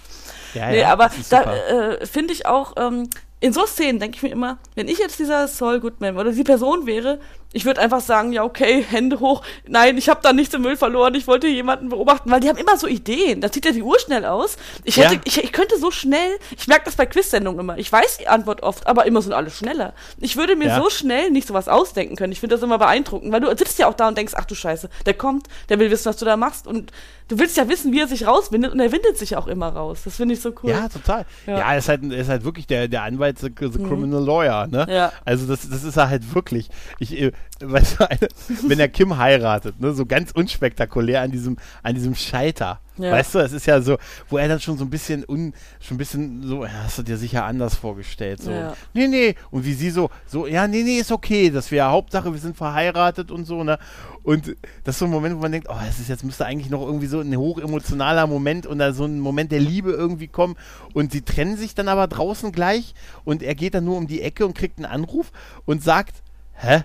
Ja, nee, ja, aber da äh, finde ich auch, ähm, in so Szenen denke ich mir immer, wenn ich jetzt dieser Saul Goodman oder die Person wäre, ich würde einfach sagen, ja, okay, Hände hoch. Nein, ich habe da nichts im Müll verloren. Ich wollte jemanden beobachten, weil die haben immer so Ideen. Da zieht ja die Uhr schnell aus. Ich, hätte, ja. ich, ich könnte so schnell, ich merke das bei Quiz-Sendungen immer. Ich weiß die Antwort oft, aber immer sind alle schneller. Ich würde mir ja. so schnell nicht sowas ausdenken können. Ich finde das immer beeindruckend, weil du sitzt ja auch da und denkst, ach du Scheiße, der kommt, der will wissen, was du da machst. Und du willst ja wissen, wie er sich rauswindet und er windet sich auch immer raus. Das finde ich so cool. Ja, total. Ja, ja er, ist halt, er ist halt wirklich der, der Anwalt, the, the mhm. criminal lawyer, ne? Ja. Also das, das ist er halt wirklich. Ich, äh, weißt du, eine, wenn er Kim heiratet, ne, so ganz unspektakulär an diesem, an diesem Scheiter. Ja. Weißt du, es ist ja so, wo er dann schon so ein bisschen un, schon ein bisschen so, ja, hast du dir sicher anders vorgestellt. So. Ja. Nee, nee. Und wie sie so, so, ja, nee, nee, ist okay, dass wir Hauptsache, wir sind verheiratet und so, ne? Und das ist so ein Moment, wo man denkt, oh, es ist jetzt müsste eigentlich noch irgendwie so ein hochemotionaler Moment und da so ein Moment der Liebe irgendwie kommen. Und sie trennen sich dann aber draußen gleich und er geht dann nur um die Ecke und kriegt einen Anruf und sagt, hä?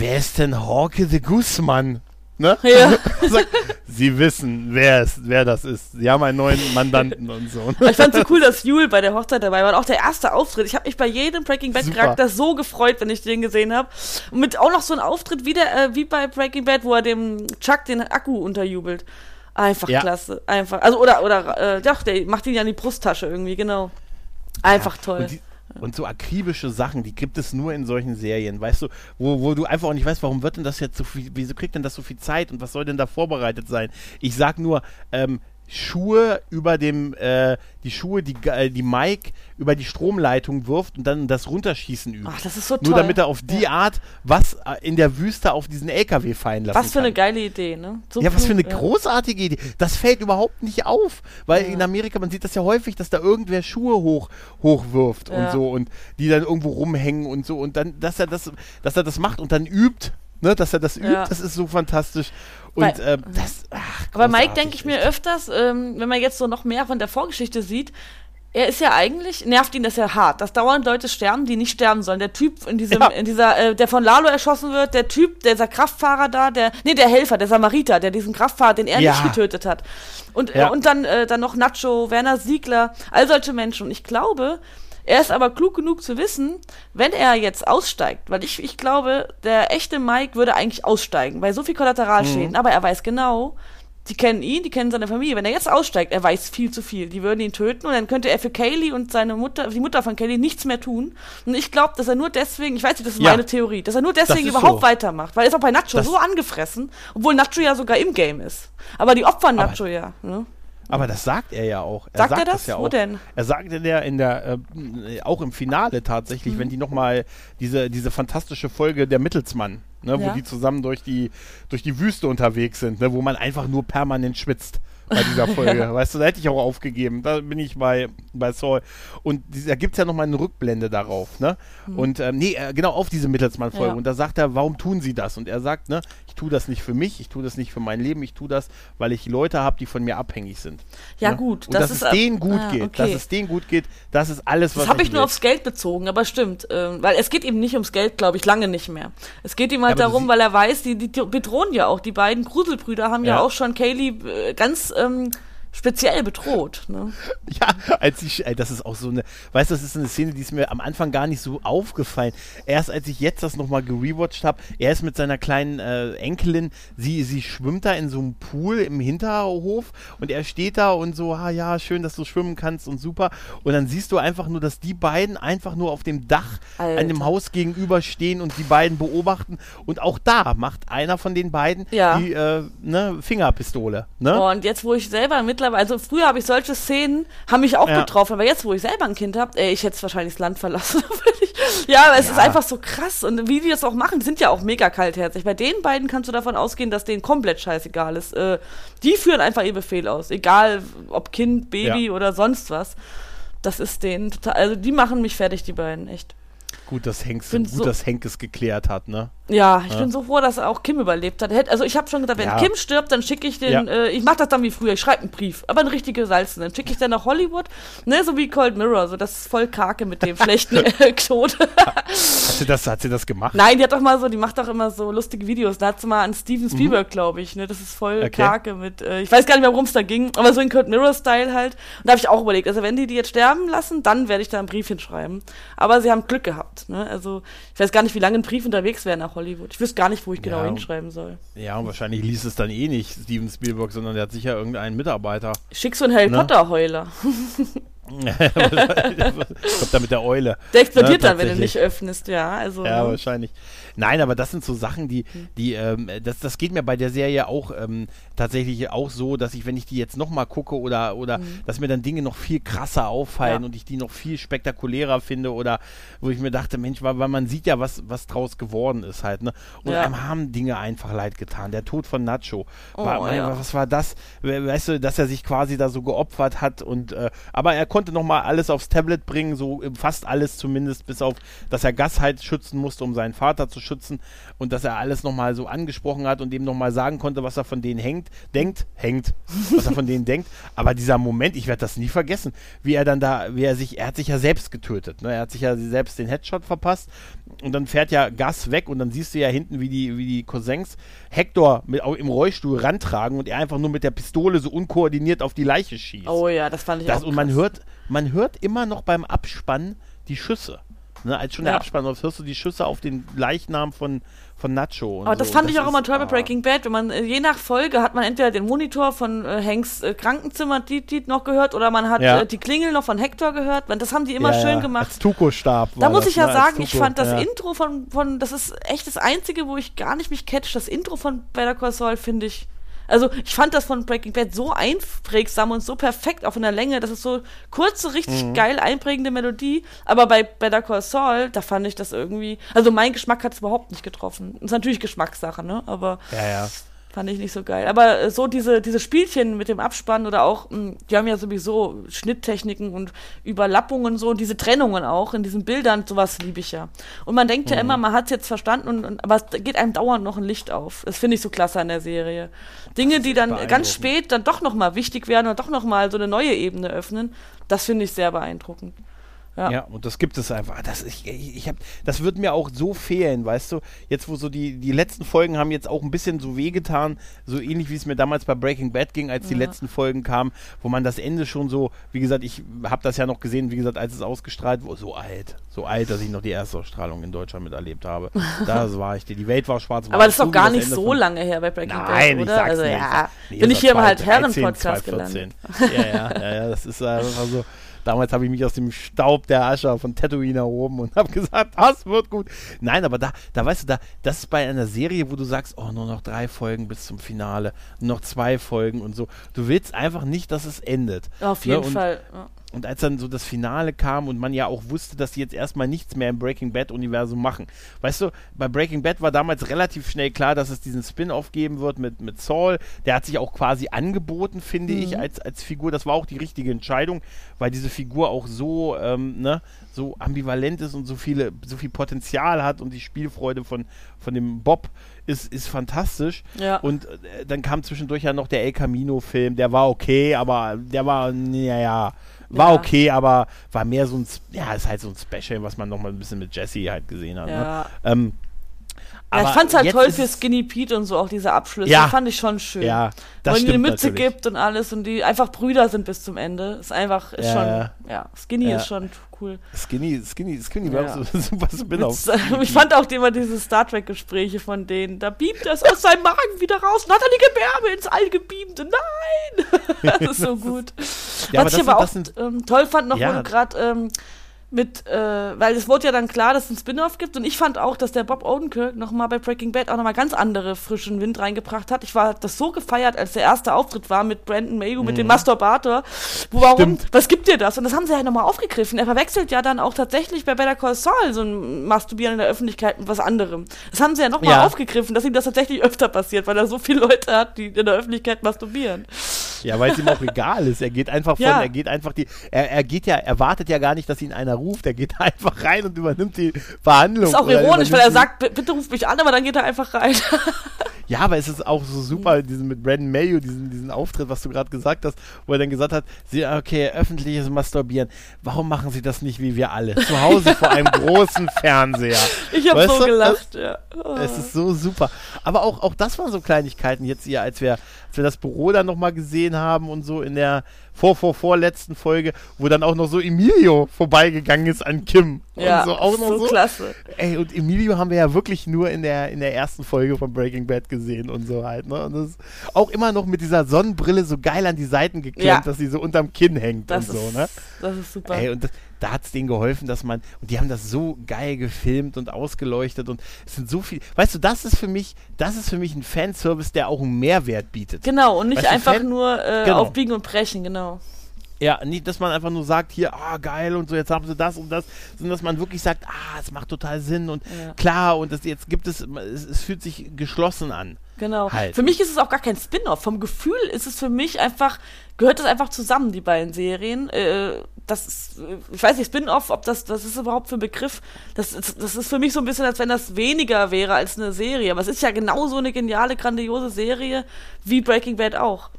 Wer ist denn Hawke the Guzman? Ne? Ja. Sie wissen, wer, es, wer das ist. Sie haben einen neuen Mandanten und so. Ich fand so cool, dass Jule bei der Hochzeit dabei war. Und auch der erste Auftritt. Ich habe mich bei jedem Breaking Bad Charakter so gefreut, wenn ich den gesehen habe. Und mit auch noch so einem Auftritt wie, der, äh, wie bei Breaking Bad, wo er dem Chuck den Akku unterjubelt. Einfach ja. klasse. Einfach. Also, oder, oder, äh, doch, der macht ihn ja in die Brusttasche irgendwie, genau. Einfach ja. toll. Die, und so akribische Sachen, die gibt es nur in solchen Serien, weißt du, wo, wo du einfach auch nicht weißt, warum wird denn das jetzt so viel, wieso kriegt denn das so viel Zeit und was soll denn da vorbereitet sein? Ich sag nur, ähm, Schuhe über dem, äh, die Schuhe, die, äh, die Mike über die Stromleitung wirft und dann das Runterschießen übt. Ach, das ist so toll. Nur damit er auf die ja. Art was äh, in der Wüste auf diesen LKW fallen lassen Was für kann. eine geile Idee, ne? So ja, was für eine ja. großartige Idee. Das fällt überhaupt nicht auf, weil ja. in Amerika, man sieht das ja häufig, dass da irgendwer Schuhe hoch, hochwirft und so und die dann irgendwo rumhängen und so und dann, dass er das, dass er das macht und dann übt Ne, dass er das übt, ja. das ist so fantastisch. Und Weil, ähm, das. Ach, aber Mike denke ich mir öfters, ähm, wenn man jetzt so noch mehr von der Vorgeschichte sieht, er ist ja eigentlich, nervt ihn das ja hart, dass dauernd Leute sterben, die nicht sterben sollen. Der Typ in diesem, ja. in dieser, äh, der von Lalo erschossen wird, der Typ, dieser Kraftfahrer da, der, nee, der Helfer, der Samariter, der diesen Kraftfahrer, den er ja. nicht getötet hat. Und, ja. äh, und dann, äh, dann noch Nacho, Werner Siegler, all solche Menschen. Und ich glaube, er ist aber klug genug zu wissen, wenn er jetzt aussteigt, weil ich, ich glaube, der echte Mike würde eigentlich aussteigen, weil so viel Kollateralschäden, mhm. aber er weiß genau, die kennen ihn, die kennen seine Familie. Wenn er jetzt aussteigt, er weiß viel zu viel. Die würden ihn töten und dann könnte er für Kaylee und seine Mutter, die Mutter von Kaylee nichts mehr tun. Und ich glaube, dass er nur deswegen, ich weiß nicht, das ist ja. meine Theorie, dass er nur deswegen überhaupt so. weitermacht. Weil er ist auch bei Nacho das so angefressen, obwohl Nacho ja sogar im Game ist. Aber die opfern Nacho ja. Ne? Aber das sagt er ja auch. Er sagt, sagt er das? das ja Wo auch. denn? Er sagt in der, in der äh, auch im Finale tatsächlich, mhm. wenn die nochmal diese, diese fantastische Folge der Mittelsmann, ne, ja. wo die zusammen durch die, durch die Wüste unterwegs sind, ne, wo man einfach nur permanent schwitzt bei dieser Folge. ja. Weißt du, da hätte ich auch aufgegeben. Da bin ich bei, bei Saul. Und da gibt es ja nochmal eine Rückblende darauf, ne? Mhm. Und ähm, nee, äh, genau auf diese Mittelsmann-Folge. Ja. Und da sagt er, warum tun sie das? Und er sagt, ne, tue das nicht für mich, ich tue das nicht für mein Leben, ich tue das, weil ich Leute habe, die von mir abhängig sind. Ja, ne? gut. Und das dass ist, es denen gut ah, geht, okay. dass es denen gut geht, das ist alles, was Das habe ich, ich nur aufs Geld bezogen, aber stimmt. Ähm, weil es geht ihm nicht ums Geld, glaube ich, lange nicht mehr. Es geht ihm halt ja, darum, weil er weiß, die, die, die bedrohen ja auch. Die beiden Gruselbrüder haben ja, ja auch schon Kaylee äh, ganz ähm, speziell bedroht. Ne? Ja, als ich, ey, das ist auch so eine, weißt du, das ist eine Szene, die ist mir am Anfang gar nicht so aufgefallen. Erst als ich jetzt das nochmal gerewatcht habe, er ist mit seiner kleinen äh, Enkelin, sie, sie schwimmt da in so einem Pool im Hinterhof und er steht da und so, ah ja, schön, dass du schwimmen kannst und super. Und dann siehst du einfach nur, dass die beiden einfach nur auf dem Dach Alter. an dem Haus gegenüber stehen und die beiden beobachten. Und auch da macht einer von den beiden ja. die äh, ne, Fingerpistole. Ne? Oh, und jetzt, wo ich selber mit mittlerweile, also früher habe ich solche Szenen, haben mich auch ja. betroffen, aber jetzt, wo ich selber ein Kind habe, ey, ich hätte wahrscheinlich das Land verlassen. ja, aber es ja. ist einfach so krass und wie die das auch machen, die sind ja auch mega kaltherzig. Bei den beiden kannst du davon ausgehen, dass denen komplett scheißegal ist. Äh, die führen einfach ihr Befehl aus, egal ob Kind, Baby ja. oder sonst was. Das ist denen total, also die machen mich fertig, die beiden, echt. Gut, dass Henk, gut, so, dass Henk es geklärt hat, ne? Ja, ich ja. bin so froh, dass auch Kim überlebt hat. Also ich habe schon gesagt, wenn ja. Kim stirbt, dann schicke ich den, ja. äh, ich mache das dann wie früher, ich schreibe einen Brief, aber einen richtigen Salzen. Dann schicke ich den nach Hollywood, ne, so wie Cold Mirror, so das ist voll Karke mit dem schlechten äh, Tod. sie das, hat sie das gemacht? Nein, die hat doch mal so, die macht doch immer so lustige Videos. Da hat sie mal an Steven Mhm. Spielberg, glaube ich, ne? Das ist voll Okay. karke mit, äh, ich weiß gar nicht mehr, worum es da ging, aber so in Kurt Mirror-Style halt. Und da habe ich auch überlegt, also wenn die die jetzt sterben lassen, dann werde ich da ein Briefchen schreiben. Aber sie haben Glück gehabt, ne? Also, ich weiß gar nicht, wie lange ein Brief unterwegs wäre nach Hollywood. Ich wüsste gar nicht, wo ich genau Ja. hinschreiben soll. Ja, und wahrscheinlich liest es dann eh nicht Steven Spielberg, sondern der hat sicher irgendeinen Mitarbeiter. Ich schick so einen Harry Ne? Potter-Heuler. Kommt da mit der Eule. Der explodiert Ja, dann, wenn du nicht öffnest, ja. Also, Ja, ne? wahrscheinlich. Nein, aber das sind so Sachen, die, die, ähm, das, das geht mir bei der Serie auch ähm, tatsächlich auch so, dass ich, wenn ich die jetzt nochmal gucke oder, oder dass mir dann Dinge noch viel krasser auffallen Mhm. Ja. und ich die noch viel spektakulärer finde oder wo ich mir dachte, Mensch, weil, weil man sieht ja, was, was draus geworden ist halt, ne? Und Ja. einem haben Dinge einfach leid getan. Der Tod von Nacho. War, Oh, mein, ja. Was war das? We- Weißt du, dass er sich quasi da so geopfert hat und äh, aber er konnte nochmal alles aufs Tablet bringen, so fast alles zumindest, bis auf, dass er Gas halt schützen musste, um seinen Vater zu schützen und dass er alles nochmal so angesprochen hat und dem nochmal sagen konnte, was er von denen hängt, denkt, hängt, was er von denen denkt. Aber dieser Moment, ich werde das nie vergessen, wie er dann da, wie er sich, er hat sich ja selbst getötet, ne? Er hat sich ja selbst den Headshot verpasst und dann fährt ja Gas weg und dann siehst du ja hinten, wie die, wie die Cousins Hector mit, im Rollstuhl rantragen und er einfach nur mit der Pistole so unkoordiniert auf die Leiche schießt. Oh ja, das fand ich das, auch und man krass. hört, man hört immer noch beim Abspann die Schüsse. Ne, als schon der Ja. Abspann läuft, hörst du die Schüsse auf den Leichnam von, von Nacho. Aber das so. fand Und ich auch immer toll bei ah. Breaking Bad. Wenn man, äh, je nach Folge hat man entweder den Monitor von äh, Hanks äh, Krankenzimmer die, die noch gehört oder man hat Ja. äh, die Klingel noch von Hector gehört. Das haben die immer Ja, schön gemacht. Als Tuko-Stab. Da war muss das, ich ja ne, sagen, ich Tuko, fand das. Intro von, von, das ist echt das Einzige, wo ich gar nicht mich catch. Das Intro von Better Call Saul finde ich, also ich fand das von Breaking Bad so einprägsam und so perfekt, auch in der Länge. Das ist so kurze, richtig Mhm. geil einprägende Melodie. Aber bei Better Call Saul, da fand ich das irgendwie, also mein Geschmack hat es überhaupt nicht getroffen. Ist natürlich Geschmackssache, ne? Aber Ja, ja. Fand ich nicht so geil. Aber äh, so diese, diese Spielchen mit dem Abspann oder auch, mh, die haben ja sowieso Schnitttechniken und Überlappungen so und diese Trennungen auch in diesen Bildern, sowas liebe ich ja. Und man denkt ja Mhm. immer, man hat es jetzt verstanden, und, und, aber es geht einem dauernd noch ein Licht auf. Das finde ich so klasse an der Serie. Dinge, die dann ganz spät dann doch nochmal wichtig werden und doch nochmal so eine neue Ebene öffnen, das finde ich sehr beeindruckend. Ja. Ja. und das gibt es einfach. Das, ich, ich, hab, das wird mir auch so fehlen, weißt du? Jetzt, wo so die, die letzten Folgen haben jetzt auch ein bisschen so wehgetan, so ähnlich wie es mir damals bei Breaking Bad ging, als die Ja. letzten Folgen kamen, wo man das Ende schon so, wie gesagt, ich habe das ja noch gesehen, wie gesagt, als es ausgestrahlt wurde, so alt, so alt, dass ich noch die erste Ausstrahlung in Deutschland miterlebt habe. das war ich, die, die Welt war schwarz. Aber das ist doch gar nicht so lange her bei Breaking Nein, Bad, ich oder? sag's also nicht. ja, Nee, bin ich hier im Halt-Herren-Podcast 2013, gelandet. Ja, ja, ja, ja, das ist einfach so. Damals habe ich mich aus dem Staub der Ascher von Tatooine erhoben und habe gesagt, das wird gut. Nein, aber da, da weißt du, da, das ist bei einer Serie, wo du sagst, oh, nur noch drei Folgen bis zum Finale, nur noch zwei Folgen und so. Du willst einfach nicht, dass es endet. Auf Ne, jeden und- Fall. Ja. Und als dann so das Finale kam und man ja auch wusste, dass die jetzt erstmal nichts mehr im Breaking Bad-Universum machen. Weißt du, bei Breaking Bad war damals relativ schnell klar, dass es diesen Spin-off geben wird mit, mit Saul. Der hat sich auch quasi angeboten, finde ich, als, als Figur. Das war auch die richtige Entscheidung, weil diese Figur auch so, ähm, ne, so ambivalent ist und so viele, so viel Potenzial hat und die Spielfreude von, von dem Bob ist, ist fantastisch. Ja. Und äh, dann kam zwischendurch ja noch der El Camino-Film, der war okay, aber der war, naja, war Ja. okay, aber war mehr so ein, ja, ist halt so ein Special, was man noch mal ein bisschen mit Jesse halt gesehen hat. Ne? Ja. Ähm, Ja, ich aber fand's halt toll für Skinny Pete und so auch diese Abschlüsse. Ja. Fand ich schon schön. Ja, das Wo ihnen eine Mütze natürlich. gibt und alles und die einfach Brüder sind bis zum Ende. Ist einfach, ist Ja, schon, ja. ja, Skinny Ja. ist schon cool. Skinny, Skinny, Skinny Ja. war auch so super Spin-off. Mit- Ich fand auch immer diese Star Trek-Gespräche von denen. Da beamt das aus seinem Magen wieder raus und hat er die Gebärme ins All gebeamt. Nein! das ist so gut. Ja, aber Was ich das aber sind- auch das sind- ähm, toll fand, noch Ja. wo du gerade ähm, mit, äh, weil es wurde ja dann klar, dass es einen Spin-off gibt und ich fand auch, dass der Bob Odenkirk nochmal bei Breaking Bad auch nochmal ganz andere frischen Wind reingebracht hat. Ich war das so gefeiert, als der erste Auftritt war mit Brandon Mayhew, mit dem Masturbator. Wo, warum, Mhm. Stimmt. was gibt dir das? Und das haben sie ja nochmal aufgegriffen. Er verwechselt ja dann auch tatsächlich bei Better Call Saul so ein Masturbieren in der Öffentlichkeit mit was anderem. Das haben sie ja nochmal Ja. aufgegriffen, dass ihm das tatsächlich öfter passiert, weil er so viele Leute hat, die in der Öffentlichkeit masturbieren. Ja, weil es ihm auch egal ist. Er geht einfach von, Ja. er geht einfach die, er, er geht ja, er wartet ja gar nicht, dass ihn einer ruft. Er geht einfach rein und übernimmt die Verhandlung. Ist auch ironisch, weil er sagt, "B- bitte ruf mich an, aber dann geht er einfach rein. Ja, aber es ist auch so super, diesen mit Brandon Mayo, diesen, diesen Auftritt, was du gerade gesagt hast, wo er dann gesagt hat, sie, okay, öffentliches Masturbieren, warum machen sie das nicht wie wir alle? Zu Hause vor einem großen Fernseher. Ich habe so du? gelacht, ja. Oh. Es ist so super. Aber auch, auch das waren so Kleinigkeiten jetzt hier, als wir, als wir das Büro dann nochmal gesehen haben und so in der vor, vor, vorletzten Folge, wo dann auch noch so Emilio vorbeigegangen ist an Kim. ja, und so auch noch so so. klasse. Ey, und Emilio haben wir ja wirklich nur in der, in der ersten Folge von Breaking Bad gesehen und so halt, ne? Und das ist auch immer noch mit dieser Sonnenbrille so geil an die Seiten geklemmt, Ja. dass sie so unterm Kinn hängt Das und so, ist, ne? das ist super. Ey, und das, da hat es denen geholfen, dass man, und die haben das so geil gefilmt und ausgeleuchtet und es sind so viele, weißt du, das ist für mich, das ist für mich ein Fanservice, der auch einen Mehrwert bietet. genau, und nicht Weißt du, einfach Fan- nur äh, Genau. aufbiegen und brechen, genau. Ja, nicht, dass man einfach nur sagt, hier, ah, geil und so, jetzt haben sie das und das, sondern dass man wirklich sagt, ah, es macht total Sinn und Ja. klar und das, jetzt gibt es, es, es fühlt sich geschlossen an. Genau. Halt. Für mich ist es auch gar kein Spin-off. Vom Gefühl ist es für mich einfach, gehört das einfach zusammen, die beiden Serien. Äh, das ist, äh, ich weiß nicht, Spin-off, ob das, das ist überhaupt für ein Begriff. Das, ist- das ist für mich so ein bisschen, als wenn das weniger wäre als eine Serie. Aber es ist ja genauso eine geniale, grandiose Serie wie Breaking Bad auch.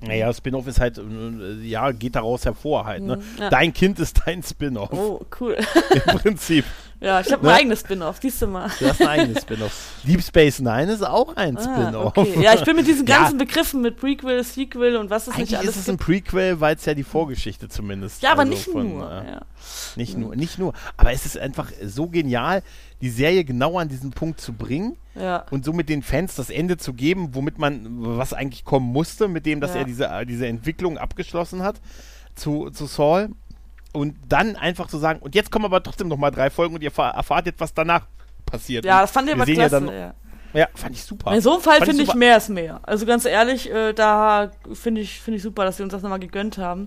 Naja, Spin-off ist halt, äh, ja, geht daraus hervor halt, ne? Mhm, ja. Dein Kind ist dein Spin-off, Oh, cool. im Prinzip. ja, ich habe Ne? ein eigenes Spin-off, siehst du mal. Du hast ein eigenes Spin-off. Deep Space Nine ist auch ein Ah, Spin-off. okay. Ja, ich bin mit diesen Ja. ganzen Begriffen, mit Prequel, Sequel und was nicht Eigentlich alles ist es ein. Prequel, weil es ja die Vorgeschichte zumindest. Ja, aber also nicht von, nur. äh, ja. Nicht nur, nicht nur. Aber es ist einfach so genial, die Serie genau an diesen Punkt zu bringen ja. und somit den Fans das Ende zu geben, womit man, was eigentlich kommen musste, mit dem, dass Ja. er diese, diese Entwicklung abgeschlossen hat zu, zu Saul. Und dann einfach zu sagen, und jetzt kommen aber trotzdem noch mal drei Folgen und ihr erfahr- erfahrt jetzt, was danach passiert. Ja, Und das fand ich aber klasse. Ja, dann, ja. ja, fand ich super. In so einem Fall ich finde ich super. mehr ist mehr. Also ganz ehrlich, äh, da finde ich, finde ich super, dass wir uns das nochmal gegönnt haben.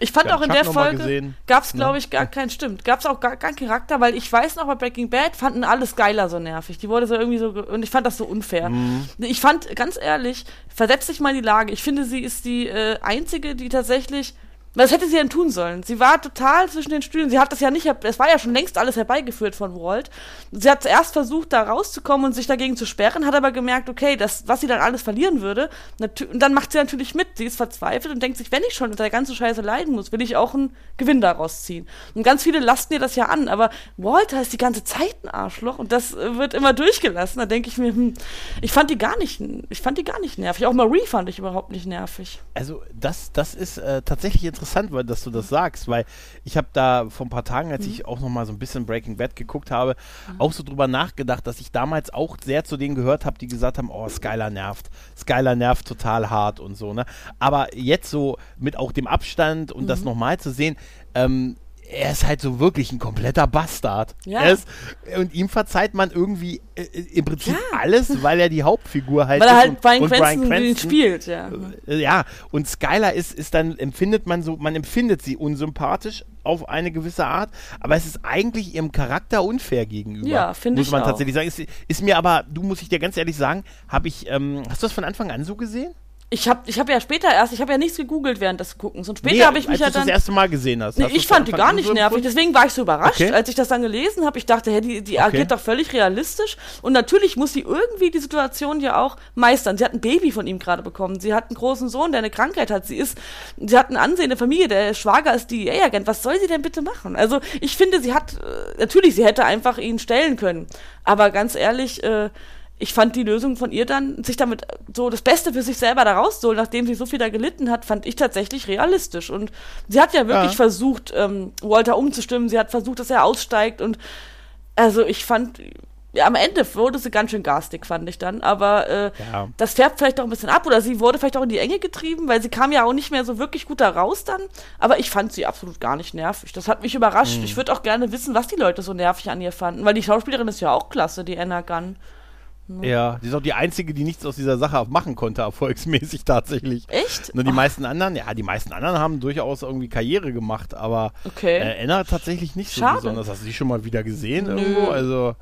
Ich fand Wir auch in der Folge gab es, glaube Ja. ich, gar keinen, stimmt, gab es auch gar keinen Charakter, weil ich weiß noch, bei Breaking Bad fanden alle Skylar so nervig. Die wurde so irgendwie so, und ich fand das so unfair. Mhm. Ich fand, ganz ehrlich, versetz dich mal in die Lage. Ich finde, sie ist die äh, einzige, die tatsächlich was hätte sie denn tun sollen? Sie war total zwischen den Stühlen. Sie hat das ja nicht, es war ja schon längst alles herbeigeführt von Walt. Sie hat zuerst versucht, da rauszukommen und sich dagegen zu sperren, hat aber gemerkt, okay, das, was sie dann alles verlieren würde, und dann macht sie natürlich mit. Sie ist verzweifelt und denkt sich, wenn ich schon unter der ganzen Scheiße leiden muss, will ich auch einen Gewinn daraus ziehen. Und ganz viele lasten ihr das ja an, aber Walter ist die ganze Zeit ein Arschloch und das äh, wird immer durchgelassen. Da denke ich mir, hm, ich fand die gar nicht, ich fand die gar nicht nervig. Auch Marie fand ich überhaupt nicht nervig. Also das, das ist äh, tatsächlich interessant, weil, dass du das sagst, weil ich habe da vor ein paar Tagen, als ich auch noch mal so ein bisschen Breaking Bad geguckt habe, auch so drüber nachgedacht, dass ich damals auch sehr zu denen gehört habe, die gesagt haben, oh, Skylar nervt. Skylar nervt total hart und so, ne? Aber jetzt so mit auch dem Abstand und das nochmal zu sehen, ähm, er ist halt so wirklich ein kompletter Bastard. Ja. Ist, und ihm verzeiht man irgendwie äh, im Prinzip Ja. alles, weil er die Hauptfigur halt Weil er halt und, Brian und Cranston, Cranston spielt, ja. äh, ja, und Skylar ist, ist dann, empfindet man so, man empfindet sie unsympathisch auf eine gewisse Art, aber es ist eigentlich ihrem Charakter unfair gegenüber. Ja, finde Muss ich man auch. tatsächlich sagen. Ist, ist mir aber, du muss ich dir ganz ehrlich sagen, habe ich, ähm, hast du das von Anfang an so gesehen? Ich habe ich hab ja später erst, ich habe ja nichts gegoogelt während des Guckens. Und später Nee, habe ich mich als ja du das dann. erste Mal gesehen hast. Nee, hast ich fand die gar nicht nervig, empfunden? deswegen war ich so überrascht, Okay. als ich das dann gelesen habe. Ich dachte, hä, die, die agiert doch völlig realistisch. Und natürlich muss sie irgendwie die Situation ja auch meistern. Sie hat ein Baby von ihm gerade bekommen. Sie hat einen großen Sohn, der eine Krankheit hat. Sie ist, sie hat ein Ansehen in der Familie. Der Schwager ist DEA-Agent. Was soll sie denn bitte machen? Also ich finde, sie hat, äh, natürlich, sie hätte einfach ihn stellen können. Aber ganz ehrlich, äh, ich fand die Lösung von ihr dann, sich damit so das Beste für sich selber da rauszuholen, nachdem sie so viel da gelitten hat, fand ich tatsächlich realistisch. Und sie hat ja wirklich Ja. versucht, ähm, Walter umzustimmen. Sie hat versucht, dass er aussteigt. Und also ich fand, ja, am Ende wurde sie ganz schön garstig, fand ich dann. Aber äh, Ja. das färbt vielleicht auch ein bisschen ab oder sie wurde vielleicht auch in die Enge getrieben, weil sie kam ja auch nicht mehr so wirklich gut da raus dann. Aber ich fand sie absolut gar nicht nervig. Das hat mich überrascht. Mhm. Ich würde auch gerne wissen, was die Leute so nervig an ihr fanden, weil die Schauspielerin ist ja auch klasse, die Anna Gunn. Ja, die ist auch die einzige, die nichts aus dieser Sache machen konnte, erfolgsmäßig tatsächlich. Echt? Nur die Oh. meisten anderen, ja, die meisten anderen haben durchaus irgendwie Karriere gemacht, aber Okay. äh, Anna tatsächlich nicht so Schade. besonders. Hast du die schon mal wieder gesehen Nö. irgendwo? Also,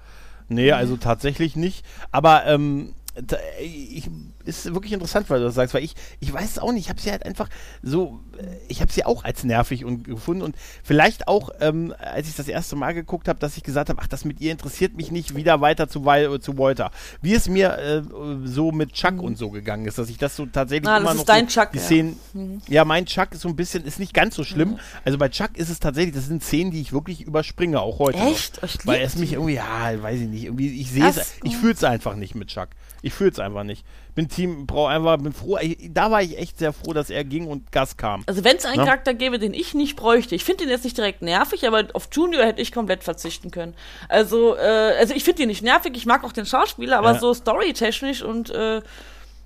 nee, also tatsächlich nicht. Aber ähm, ta- ich, ist wirklich interessant, weil du das sagst, weil ich, ich weiß es auch nicht, ich habe sie halt einfach so, äh, ich habe sie auch als nervig und gefunden und vielleicht auch, ähm, als ich das erste Mal geguckt habe, dass ich gesagt habe, ach, das mit ihr interessiert mich nicht, wieder weiter zu, Weil, zu Walter. Wie es mir äh, so mit Chuck mhm. und so gegangen ist, dass ich das so tatsächlich Na, immer noch so, Chuck, die ja. Szenen, mhm. ja, mein Chuck ist so ein bisschen, ist nicht ganz so schlimm. Mhm. Also bei Chuck ist es tatsächlich, das sind Szenen, die ich wirklich überspringe, auch heute. Echt? Noch. Weil es mich irgendwie, ja, weiß ich nicht, irgendwie, ich sehe es, ich fühle es einfach nicht mit Chuck. Ich fühle es einfach nicht. Bin Team, brauche einfach, bin froh. Ich, da war ich echt sehr froh, dass er ging und Gas kam. Also wenn es einen ja? Charakter gäbe, den ich nicht bräuchte, ich finde ihn jetzt nicht direkt nervig, aber auf Junior hätte ich komplett verzichten können. Also, äh, also ich finde ihn nicht nervig, ich mag auch den Schauspieler, aber ja. so storytechnisch und äh,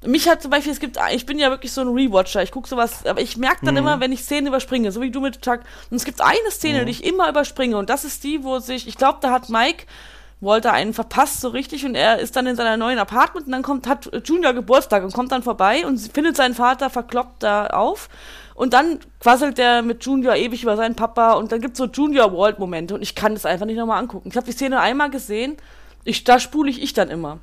mich hat zum Beispiel, es gibt, ich bin ja wirklich so ein Rewatcher, ich gucke sowas, aber ich merke dann mhm. immer, wenn ich Szenen überspringe, so wie du mit Chuck. Und es gibt eine Szene, mhm. die ich immer überspringe und das ist die, wo sich, ich glaube, da hat Mike Walter einen verpasst so richtig und er ist dann in seiner neuen Apartment und dann kommt, hat Junior Geburtstag und kommt dann vorbei und findet seinen Vater verkloppt da auf und dann quasselt er mit Junior ewig über seinen Papa und dann gibt's so Junior Walt Momente und ich kann das einfach nicht nochmal angucken. Ich habe die Szene einmal gesehen, ich, da spule ich ich dann immer.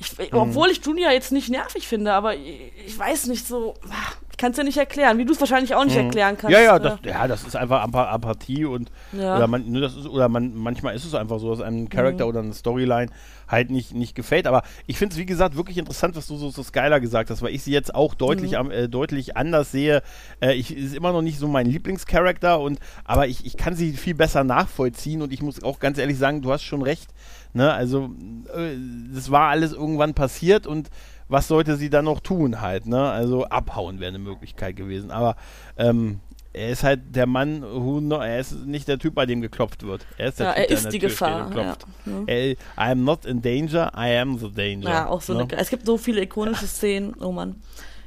Ich, mhm. Obwohl ich Junior jetzt nicht nervig finde, aber ich, ich weiß nicht so, kann es ja nicht erklären, wie du es wahrscheinlich auch nicht mhm. erklären kannst. Ja, ja, das, ja, das ist einfach Apathie und ja. oder, man, ne, das ist, oder man, manchmal ist es einfach so, dass ein Charakter mhm. oder eine Storyline halt nicht, nicht gefällt. Aber ich finde es, wie gesagt, wirklich interessant, was du so, so Skyler gesagt hast, weil ich sie jetzt auch deutlich, mhm. äh, deutlich anders sehe. Äh, ich ist immer noch nicht so mein Lieblingscharakter und aber ich, ich kann sie viel besser nachvollziehen und ich muss auch ganz ehrlich sagen, du hast schon recht. Ne? Also, äh, das war alles irgendwann passiert und was sollte sie dann noch tun halt, ne? Also abhauen wäre eine Möglichkeit gewesen. Aber ähm, er ist halt der Mann, who no, er ist nicht der Typ, bei dem geklopft wird. Er ist der ja, Typ, er ist die Gefahr. Ja. Er, I am not in danger, I am the danger. Ja, auch so ne? eine, es gibt so viele ikonische Szenen, oh Mann.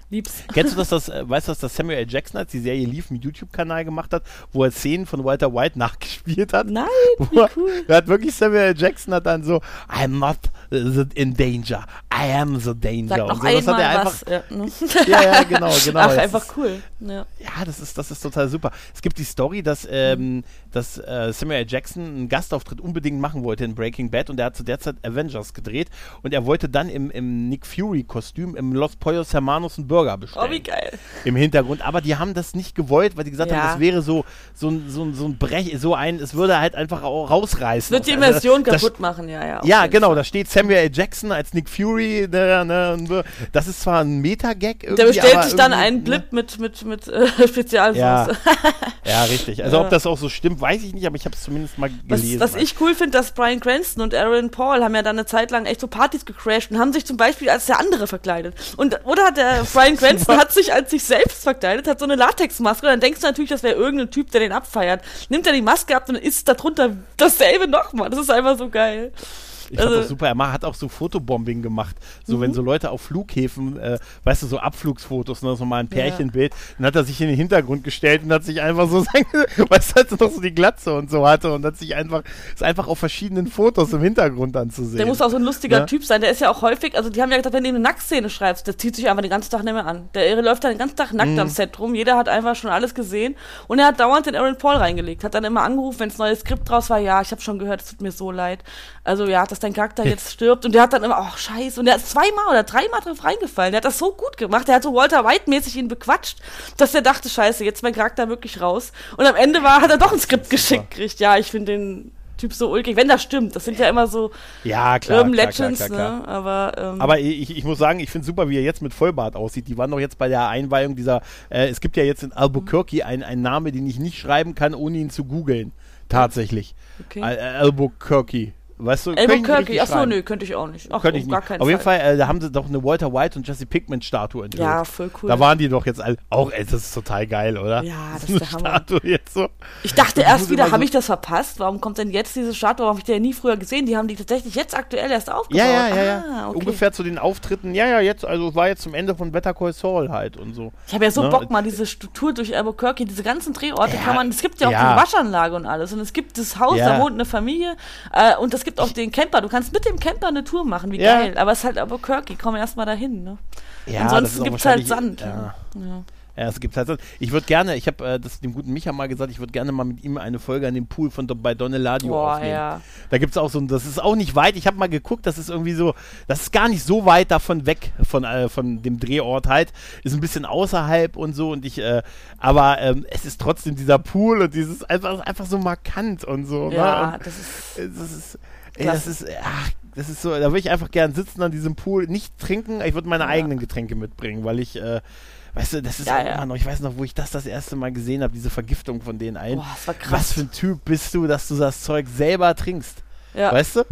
Lieb's. Kennst du das, das äh, weißt du, dass das Samuel L. Jackson, als die Serie lief, einen YouTube-Kanal gemacht hat, wo er Szenen von Walter White nachgespielt hat? Nein, wie cool. Er hat wirklich Samuel L. Jackson hat dann so, I'm not in danger, I am the danger. Sag noch und so, das hat er einfach. Ja, ne? ja, ja, genau, genau. Ach, einfach ist, cool. Ja. ja, das ist, das ist total super. Es gibt die Story, dass, ähm, dass äh, Samuel. Jackson einen Gastauftritt unbedingt machen wollte in Breaking Bad und er hat zu der Zeit Avengers gedreht und er wollte dann im, im Nick Fury-Kostüm im Los Pollos Hermanos einen Burger bestellen. Oh, wie geil. Im Hintergrund. Aber die haben das nicht gewollt, weil die gesagt ja. haben, das wäre so, so, ein, so, so ein Brech, so ein, es würde halt einfach rausreißen. Wird die also, Immersion also, kaputt machen, ja, ja. Ja, genau, da steht Samuel L. Jackson als Nick Fury, ne, ne, das ist zwar ein Meta-Gag irgendwie, Der bestellt sich dann einen Blip ne? mit, mit, mit äh, Spezialsoße. Ja. ja, richtig. Also ob das auch so stimmt, weiß ich nicht, aber ich habe es zumindest mal gelesen. Was, was ich cool finde, dass Brian Cranston und Aaron Paul haben ja dann eine Zeit lang echt so Partys gecrashed und haben sich zum Beispiel als der andere verkleidet. Und oder hat der Brian Cranston hat sich als sich selbst verkleidet, hat so eine Latexmaske und dann denkst du natürlich, das wäre irgendein Typ, der den abfeiert. Nimmt er die Maske ab und dann ist darunter dasselbe nochmal. Das ist einfach so geil. Ich also, fand das super. Er hat auch so Fotobombing gemacht. So, mhm. wenn so Leute auf Flughäfen, äh, weißt du, so Abflugsfotos, ne, so mal ein Pärchenbild, ja. dann hat er sich in den Hintergrund gestellt und hat sich einfach so, weißt du, als er noch so die Glatze und so hatte und hat sich einfach, ist einfach auf verschiedenen Fotos im Hintergrund anzusehen. Der muss auch so ein lustiger ja? Typ sein. Der ist ja auch häufig, also die haben ja gesagt, wenn du eine Nacktszene schreibst, der zieht sich einfach den ganzen Tag nicht mehr an. Der läuft dann den ganzen Tag nackt mhm. am Set rum. Jeder hat einfach schon alles gesehen und er hat dauernd den Aaron Paul reingelegt. Hat dann immer angerufen, wenn es neues Skript draus war, ja, ich habe schon gehört, es tut mir so leid. Also ja, dass dein Charakter jetzt stirbt und der hat dann immer, ach oh, scheiße, und der ist zweimal oder dreimal drauf reingefallen. Der hat das so gut gemacht, der hat so Walter White-mäßig ihn bequatscht, dass er dachte, scheiße, jetzt mein Charakter wirklich raus. Und am Ende war, hat er doch ein Skript geschickt gekriegt. Ja, ich finde den Typ so ulkig, wenn das stimmt. Das sind ja immer so ja, klar, Urban Legends, klar, klar, ne? Aber, ähm, Aber ich, ich muss sagen, ich finde super, wie er jetzt mit Vollbart aussieht. Die waren doch jetzt bei der Einweihung dieser, äh, es gibt ja jetzt in Albuquerque einen, einen Namen, den ich nicht schreiben kann, ohne ihn zu googeln. Tatsächlich. Okay. Al Albuquerque. Weißt du, Albuquerque, achso, nö, könnte ich auch nicht. Ach, könnte ich nicht. Auf jeden Fall, äh, da haben sie doch eine Walter White und Jesse Pickman Statue enthüllt. Ja, voll cool. Da waren die doch jetzt alle, auch, ey, das ist total geil, oder? Ja, das, ist der Hammer. Statue jetzt so. Ich dachte erst wieder, so habe ich das verpasst? Warum kommt denn jetzt diese Statue? Warum habe ich die ja nie früher gesehen? Die haben die tatsächlich jetzt aktuell erst aufgebaut. Ja, ja, ja, ja. Ah, okay. Ungefähr zu den Auftritten, ja, ja, jetzt, also war jetzt zum Ende von Better Call Saul halt und so. Ich habe ja so ne? Bock mal, diese Tour durch Albuquerque, diese ganzen Drehorte ja, kann man, es gibt ja auch ja. die Waschanlage und alles und es gibt das Haus, da wohnt eine Familie äh, und es gibt auch den Camper, du kannst mit dem Camper eine Tour machen, wie ja. geil. Aber es ist halt Albuquerque, komm erst mal dahin, ne? Ja, Ansonsten gibt es halt Sand. Ja. ja. Ja, es gibt halt so. Ich würde gerne, ich habe äh, das dem guten Micha mal gesagt, ich würde gerne mal mit ihm eine Folge an dem Pool von bei Don Eladio Boah, aufnehmen. ja. Da gibt es auch so ein, das ist auch nicht weit. Ich habe mal geguckt, das ist irgendwie so, das ist gar nicht so weit davon weg von, äh, von dem Drehort halt. Ist ein bisschen außerhalb und so und ich, äh, aber ähm, es ist trotzdem dieser Pool und dieses einfach, einfach so markant und so. Ja, ne? und, das ist. das ist, ey, das ist, ach, das ist so, da würde ich einfach gern sitzen an diesem Pool, nicht trinken, ich würde meine Ja. eigenen Getränke mitbringen, weil ich, äh, weißt du, das ist Ja, ja. immer noch, ich weiß noch, wo ich das das erste Mal gesehen habe, diese Vergiftung von denen allen. Boah, das war krass. Was für ein Typ bist du, dass du das Zeug selber trinkst? Ja. Weißt du?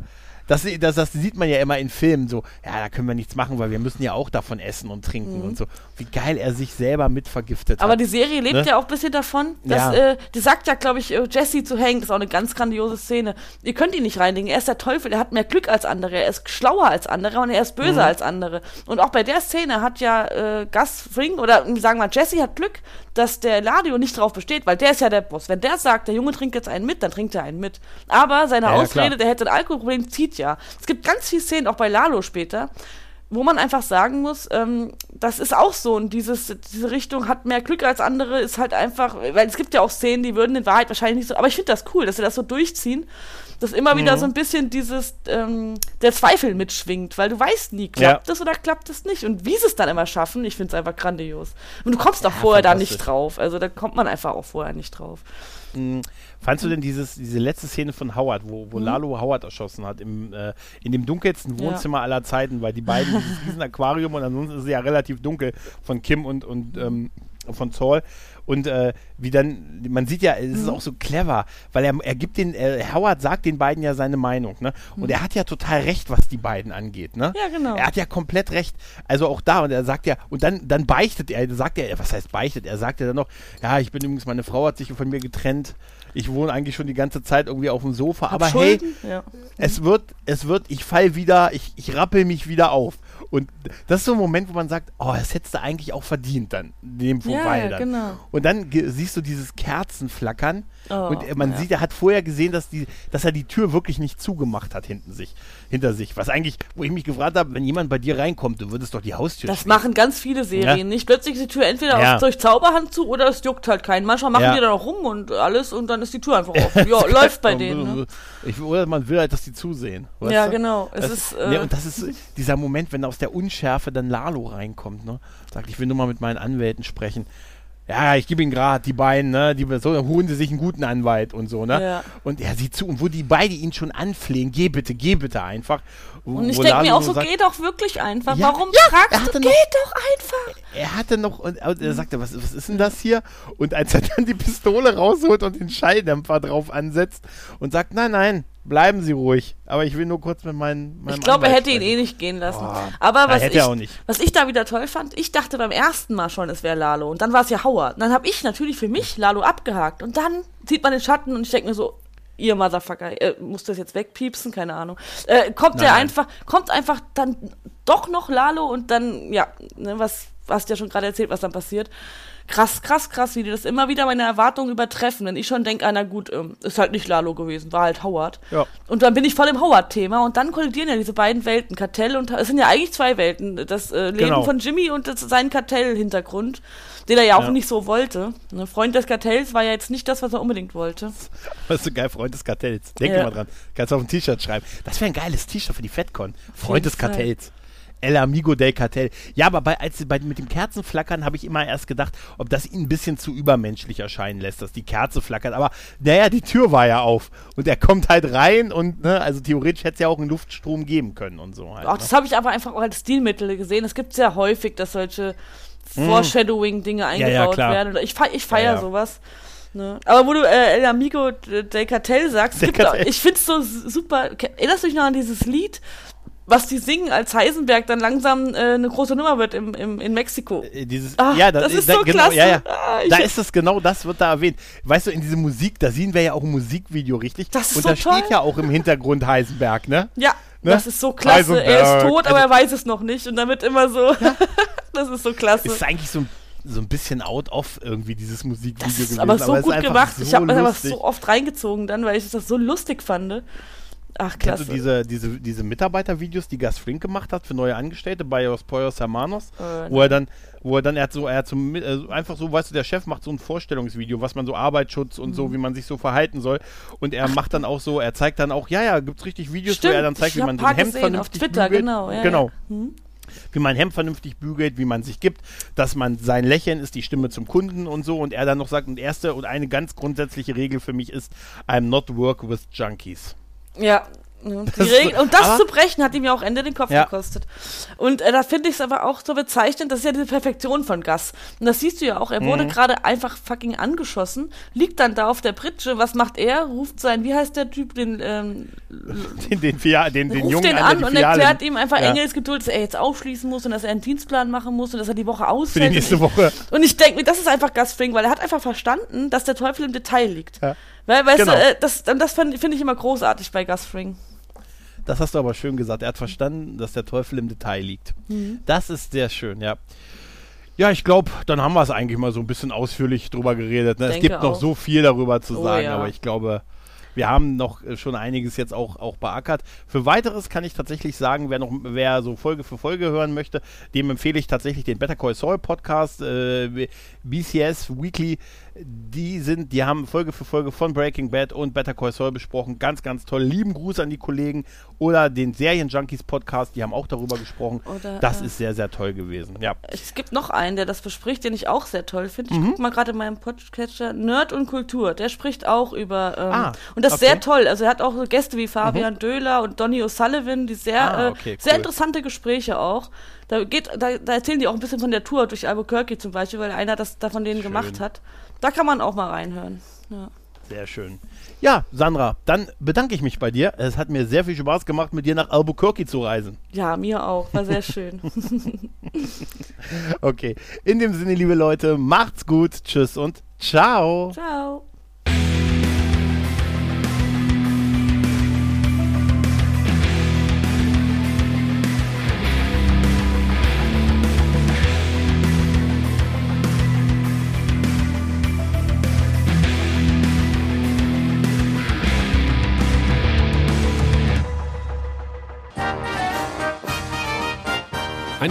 Das, das, das sieht man ja immer in Filmen so, ja, da können wir nichts machen, weil wir müssen ja auch davon essen und trinken und so. Wie geil er sich selber mit vergiftet Mhm. Aber hat. die Serie lebt Ne? ja auch ein bisschen davon. Dass, Ja. äh, die sagt ja, glaube ich, äh, Jesse zu Hank, das ist auch eine ganz grandiose Szene. Ihr könnt ihn nicht reinlegen. Er ist der Teufel, er hat mehr Glück als andere, er ist schlauer als andere und er ist Mhm. böser als andere. Und auch bei der Szene hat ja äh, Gus Fring, oder äh, sagen wir, Jesse hat Glück, dass der Ladio nicht drauf besteht, weil der ist ja der Boss. Wenn der sagt, der Junge trinkt jetzt einen mit, dann trinkt er einen mit. Aber seine ja, Ausrede, klar. der hätte ein Alkoholproblem, zieht ja. Es gibt ganz viele Szenen, auch bei Lalo später, wo man einfach sagen muss, ähm, das ist auch so und dieses, diese Richtung hat mehr Glück als andere, ist halt einfach, weil es gibt ja auch Szenen, die würden in Wahrheit wahrscheinlich nicht so, aber ich finde das cool, dass sie das so durchziehen, dass immer wieder Mhm. so ein bisschen dieses, ähm, der Zweifel mitschwingt, weil du weißt nie, klappt Ja. das oder klappt es nicht und wie sie es dann immer schaffen, ich finde es einfach grandios. Und du kommst auch Ja, vorher da nicht drauf, also da kommt man einfach auch vorher nicht drauf. Mm, Fandst du denn dieses, diese letzte Szene von Howard, wo, Mhm. wo Lalo Howard erschossen hat, im, äh, in dem dunkelsten Wohnzimmer aller Zeiten, weil die beiden dieses riesen Aquarium und ansonsten ist es ja relativ dunkel von Kim und, und ähm, von Saul. Und äh, wie dann, man sieht ja, es ist Mhm. auch so clever, weil er, er gibt den, äh, Howard sagt den beiden ja seine Meinung, ne? Und er hat ja total recht, was die beiden angeht, ne? Mhm. Ja, genau. Er hat ja komplett recht. Also auch da, und er sagt ja, und dann, dann beichtet er, sagt er, was heißt beichtet? Er sagt ja dann noch, ja, ich bin übrigens, meine Frau hat sich von mir getrennt. Ich wohne eigentlich schon die ganze Zeit irgendwie auf dem Sofa, aber Hab hey, Schulden? ja. es wird, es wird, ich fall wieder, ich, ich rappel mich wieder auf. Und das ist so ein Moment, wo man sagt, oh, das hättest du eigentlich auch verdient dann, dem Ja, vorbei ja, dann. genau. Und dann siehst du dieses Kerzenflackern Oh, und äh, man ja. sieht, er hat vorher gesehen, dass, die, dass er die Tür wirklich nicht zugemacht hat hinten sich, hinter sich. Was eigentlich, wo ich mich gefragt habe, wenn jemand bei dir reinkommt, du würdest doch die Haustür Das schließen. machen ganz viele Serien Ja. nicht. Plötzlich ist die Tür entweder durch Zauberhand zu oder es juckt halt keinen. Manchmal machen die dann auch rum und alles und dann ist die Tür einfach offen. Ja, läuft bei denen. Ne? Ich, oder man will halt, dass die zusehen. Ja, du? genau. Es Das, ist, ne, äh, und das ist dieser Moment, wenn aus der Unschärfe dann Lalo reinkommt, ne? Sagt, ich will nur mal mit meinen Anwälten sprechen. Ja, ich gebe ihnen gerade die beiden, ne? Die so holen sie sich einen guten Anwalt und so, ne? Ja. Und er sieht zu, und wo die beide ihn schon anflehen, geh bitte, geh bitte einfach. Und ich denke mir auch so, sagt, geh doch wirklich einfach. Ja, Warum ja, er fragst du? noch- Geh doch einfach. er hatte noch, und und er sagte, was, was ist denn das hier? Und als er dann die Pistole rausholt und den Schalldämpfer drauf ansetzt und sagt, nein, nein, bleiben Sie ruhig, aber ich will nur kurz mit meinen, meinem Ich glaube, er hätte ihn sprechen." eh nicht gehen lassen. Boah. Aber was hätte ich, er auch nicht. was ich da wieder toll fand, ich dachte beim ersten Mal schon, es wäre Lalo. Und dann war es ja Howard. Und dann habe ich natürlich für mich Lalo abgehakt. Und dann sieht man den Schatten und ich denke mir so, ihr Motherfucker, äh, muss das jetzt wegpiepsen? Keine Ahnung. Äh, kommt nein. einfach, kommt einfach dann doch noch Lalo und dann, ja, ne, was hast du ja schon gerade erzählt, was dann passiert. Krass, krass, krass, wie die das immer wieder meine Erwartungen übertreffen. Wenn ich schon denke, ah, na gut, ähm, ist halt nicht Lalo gewesen, war halt Howard. Ja. Und dann bin ich voll im Howard-Thema und dann kollidieren ja diese beiden Welten, Kartell und es sind ja eigentlich zwei Welten. Das äh, Leben Genau. von Jimmy und das, sein Kartell-Hintergrund, den er ja auch Ja. nicht so wollte. Ne, Freund des Kartells war ja jetzt nicht das, was er unbedingt wollte. Ist so geil, Freund des Kartells. Denk Ja. mal dran. Kannst du auf ein T-Shirt schreiben. Das wäre ein geiles T-Shirt für die FedCon. Freund des. Kartells. El Amigo del Cartel. Ja, aber bei, als, bei, mit dem Kerzenflackern habe ich immer erst gedacht, ob das ihn ein bisschen zu übermenschlich erscheinen lässt, dass die Kerze flackert. Aber naja, die Tür war ja auf. Und er kommt halt rein und, ne, also theoretisch hätte es ja auch einen Luftstrom geben können und so halt. Auch ne? das habe ich aber einfach auch als Stilmittel gesehen. Es gibt sehr häufig, dass solche Foreshadowing-Dinge ja, eingebaut klar. werden. Oder ich, fe ich feiere Ja, ja. sowas. Ne? Aber wo du äh, El Amigo del Cartel sagst, Del gibt auch, Cartel. ich finde es so super. Erinnerst du dich noch an dieses Lied, was die singen, als Heisenberg dann langsam äh, eine große Nummer wird im, im, in Mexiko? Äh, Dieses, Ah, ja, das ist da, so genau, klasse. Ja, ja. Ah, da ist es genau das, wird da erwähnt. Weißt du, in diese Musik, da sehen wir ja auch ein Musikvideo, richtig? Das ist Und so da toll. steht ja auch im Hintergrund Heisenberg, ne? Ja, Ne? das ist so klasse. Er ist Heisenberg. tot, aber Also- er weiß es noch nicht. Und damit immer so. das ist so klasse. Ist eigentlich so ein, so ein bisschen out of irgendwie dieses Musikvideo Das ist gewesen. aber so ist gut gemacht. So ich habe das lustig. so oft reingezogen dann, weil ich das so lustig fand. Ach, Kennst klasse. du diese, diese, diese Mitarbeitervideos, die Gus Frink gemacht hat für neue Angestellte bei Los Pollos Hermanos? Äh, wo er dann, wo er dann, er hat so, er hat so äh, einfach so, weißt du, der Chef macht so ein Vorstellungsvideo, was man so Arbeitsschutz und Mhm. so, wie man sich so verhalten soll. Und er macht dann auch so, er zeigt dann auch, ja, ja, gibt's richtig Videos, Stimmt, wo er dann zeigt, wie man ein so ein paar Hemd gesehen, auf vernünftig Twitter, bügelt. genau, ja, genau. ja. Hm? Wie man Hemd vernünftig bügelt, wie man sich gibt, dass man sein Lächeln ist die Stimme zum Kunden und so. Und er dann noch sagt, und erste und eine ganz grundsätzliche Regel für mich ist, I'm not work with junkies. Ja. Das Regel, und das zu brechen, hat ihm ja auch Ende den Kopf Ja. gekostet. Und äh, da finde ich es aber auch so bezeichnend, das ist ja diese Perfektion von Gus. Und das siehst du ja auch, er wurde Mhm. gerade einfach fucking angeschossen, liegt dann da auf der Pritsche, was macht er? Ruft sein, wie heißt der Typ, den, ähm, Den, den, Fia- den, den ruft Jungen den an, an und erklärt ihm einfach Ja. Engelsgeduld, dass er jetzt aufschließen muss und dass er einen Dienstplan machen muss und dass er die Woche für ausfällt. die nächste Woche. Und ich denke mir, das ist einfach Gus Fring, weil er hat einfach verstanden, dass der Teufel im Detail liegt. Ja. Weil, weißt Genau. du, äh, das, das finde find ich immer großartig bei Gus Fring. Das hast du aber schön gesagt. Er hat verstanden, dass der Teufel im Detail liegt. Mhm. Das ist sehr schön, ja. Ja, ich glaube, dann haben wir es eigentlich mal so ein bisschen ausführlich drüber geredet. Ne? Es gibt noch auch. so viel darüber zu Oh, sagen, ja. aber ich glaube, wir haben noch äh, schon einiges jetzt auch, auch beackert. Für weiteres kann ich tatsächlich sagen, wer noch wer so Folge für Folge hören möchte, dem empfehle ich tatsächlich den Better Call Saul Podcast, äh, BCS Weekly. Die sind, die haben Folge für Folge von Breaking Bad und Better Call Saul besprochen. Ganz, ganz toll. Lieben Gruß an die Kollegen. Oder den Serienjunkies Podcast, die haben auch darüber gesprochen. Oder, das äh, ist sehr, sehr toll gewesen. Ja. Es gibt noch einen, der das bespricht, den ich auch sehr toll finde. Mhm. Ich guck mal gerade in meinem Podcatcher. Nerd und Kultur. Der spricht auch über. Ähm, Ah, und das okay. sehr toll. Also er hat auch so Gäste wie Fabian Döhler und Donny O'Sullivan, die sehr, Ah, äh, okay, sehr cool. interessante Gespräche auch. Da, geht, da, da erzählen die auch ein bisschen von der Tour durch Albuquerque zum Beispiel, weil einer das da von denen Schön. gemacht hat. Da kann man auch mal reinhören. Ja. Sehr schön. Ja, Sandra, dann bedanke ich mich bei dir. Es hat mir sehr viel Spaß gemacht, mit dir nach Albuquerque zu reisen. ja, mir auch. War sehr schön. Okay. In dem Sinne, liebe Leute, macht's gut. Tschüss und ciao. Ciao.